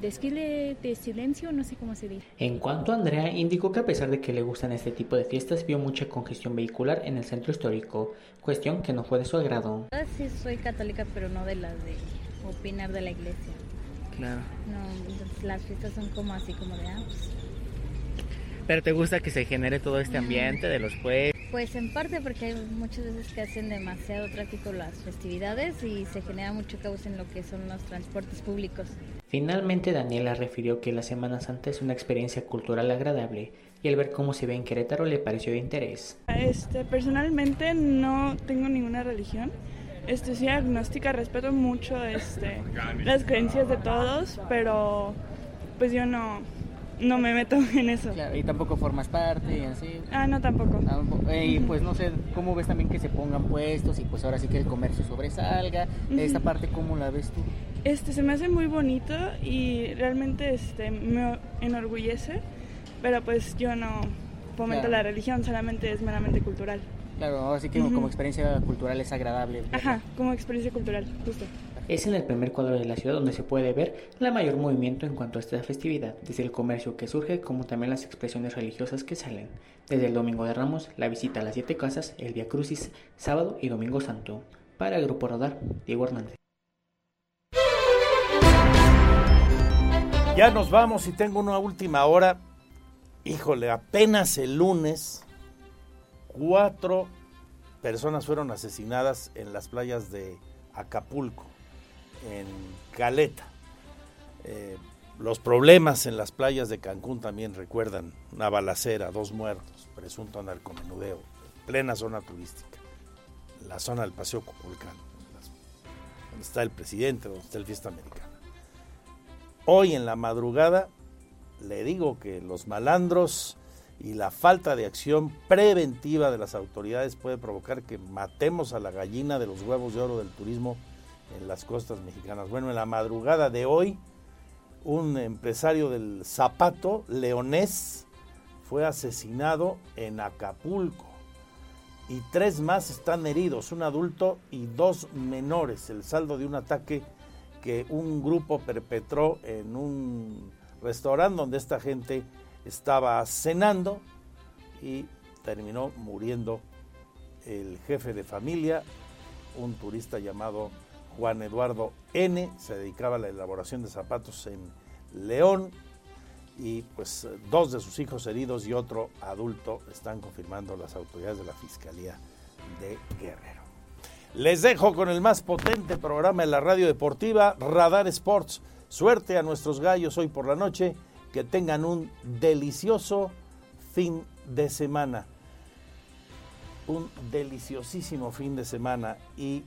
desfile de silencio, no sé cómo se dice. En cuanto a Andrea, indicó que a pesar de que le gustan este tipo de fiestas, vio mucha congestión vehicular en el centro histórico, cuestión que no fue de su agrado. Sí, soy católica, pero no de las de opinar de la iglesia. Claro. No, las fiestas son como así, como de, ah, pues. Pero te gusta que se genere todo este ambiente de los pueblos Pues en parte porque hay muchas veces que hacen demasiado tráfico las festividades y se genera mucho caos en lo que son los transportes públicos. Finalmente Daniela refirió que la Semana Santa es una experiencia cultural agradable y el ver cómo se ve en Querétaro le pareció de interés. Este, personalmente no tengo ninguna religión. Este, soy agnóstica, respeto mucho este, las creencias de todos, pero pues yo no, no me meto *laughs* en eso. Claro, y tampoco formas parte y así. Ah, no, tampoco. Eh, y pues no sé, ¿cómo ves también que se pongan puestos y pues ahora sí que el comercio sobresalga? Esta parte, ¿cómo la ves tú? Este, se me hace muy bonito y realmente este, me enorgullece, pero pues yo no fomento la religión, solamente es meramente cultural. Claro, así que como experiencia cultural es agradable. Ajá, como experiencia cultural, justo. Es en el primer cuadro de la ciudad donde se puede ver el mayor movimiento en cuanto a esta festividad, desde el comercio que surge como también las expresiones religiosas que salen. Desde el Domingo de Ramos, la visita a las siete casas, el Via Crucis, sábado y Domingo Santo. Para el Grupo Rodar, Diego Hernández. Ya nos vamos y tengo una última hora. Híjole, apenas el lunes, cuatro personas fueron asesinadas en las playas de Acapulco en Caleta. Eh, los problemas en las playas de Cancún también recuerdan una balacera, dos muertos, presunto narcomenudeo, plena zona turística, la zona del Paseo Cuculcán, donde está el presidente, donde está el Fiesta Americana. Hoy en la madrugada le digo que los malandros y la falta de acción preventiva de las autoridades puede provocar que matemos a la gallina de los huevos de oro del turismo en las costas mexicanas. Bueno, en la madrugada de hoy, un empresario del zapato, leonés, fue asesinado en Acapulco y tres más están heridos, un adulto y dos menores, el saldo de un ataque que un grupo perpetró en un restaurante donde esta gente estaba cenando y terminó muriendo el jefe de familia, un turista llamado Juan Eduardo N. Se dedicaba a la elaboración de zapatos en León y pues dos de sus hijos heridos y otro adulto están confirmando las autoridades de la Fiscalía de Guerrero. Les dejo con el más potente programa de la radio deportiva, Radar Sports. Suerte a nuestros gallos hoy por la noche, que tengan un delicioso fin de semana. Un deliciosísimo fin de semana y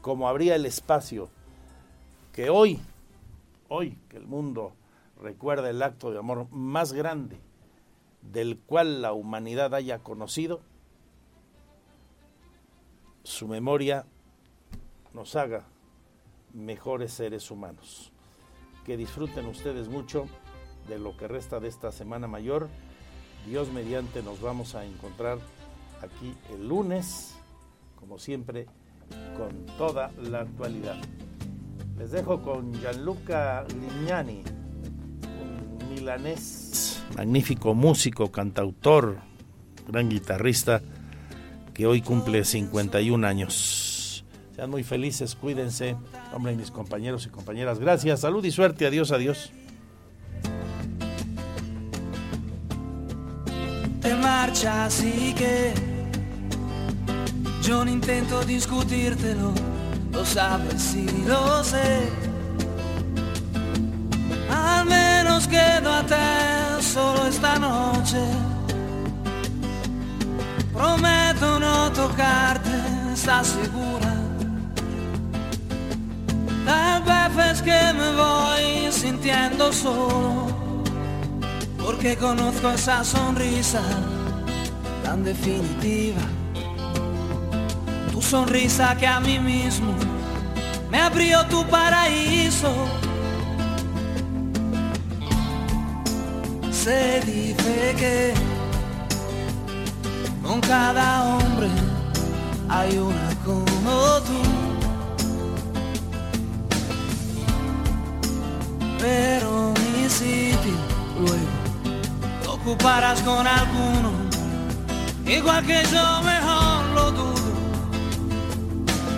como habría el espacio que hoy, hoy que el mundo recuerda el acto de amor más grande del cual la humanidad haya conocido, su memoria nos haga mejores seres humanos. Que disfruten ustedes mucho de lo que resta de esta Semana Mayor. Dios mediante nos vamos a encontrar aquí el lunes, como siempre, con toda la actualidad. Les dejo con Gianluca Lignani, un milanés, magnífico músico, cantautor, gran guitarrista, que hoy cumple 51 años. Sean muy felices, cuídense, hombre, mis compañeros y compañeras. Gracias, salud y suerte, adiós, adiós. Te marcha, así que yo no intento discutírtelo, lo sabes y lo sé. Al menos ti solo esta noche. Prometo no tocarte, ¿estás segura? Tal vez es que me voy sintiendo solo, porque conozco esa sonrisa tan definitiva sonrisa que a mí mismo me abrió tu paraíso. Se dice que con cada hombre hay una como tú. Pero mi sitio luego lo ocuparás con alguno, igual que yo mejor lo dudo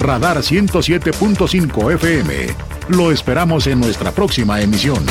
Radar 107.5 FM. Lo esperamos en nuestra próxima emisión.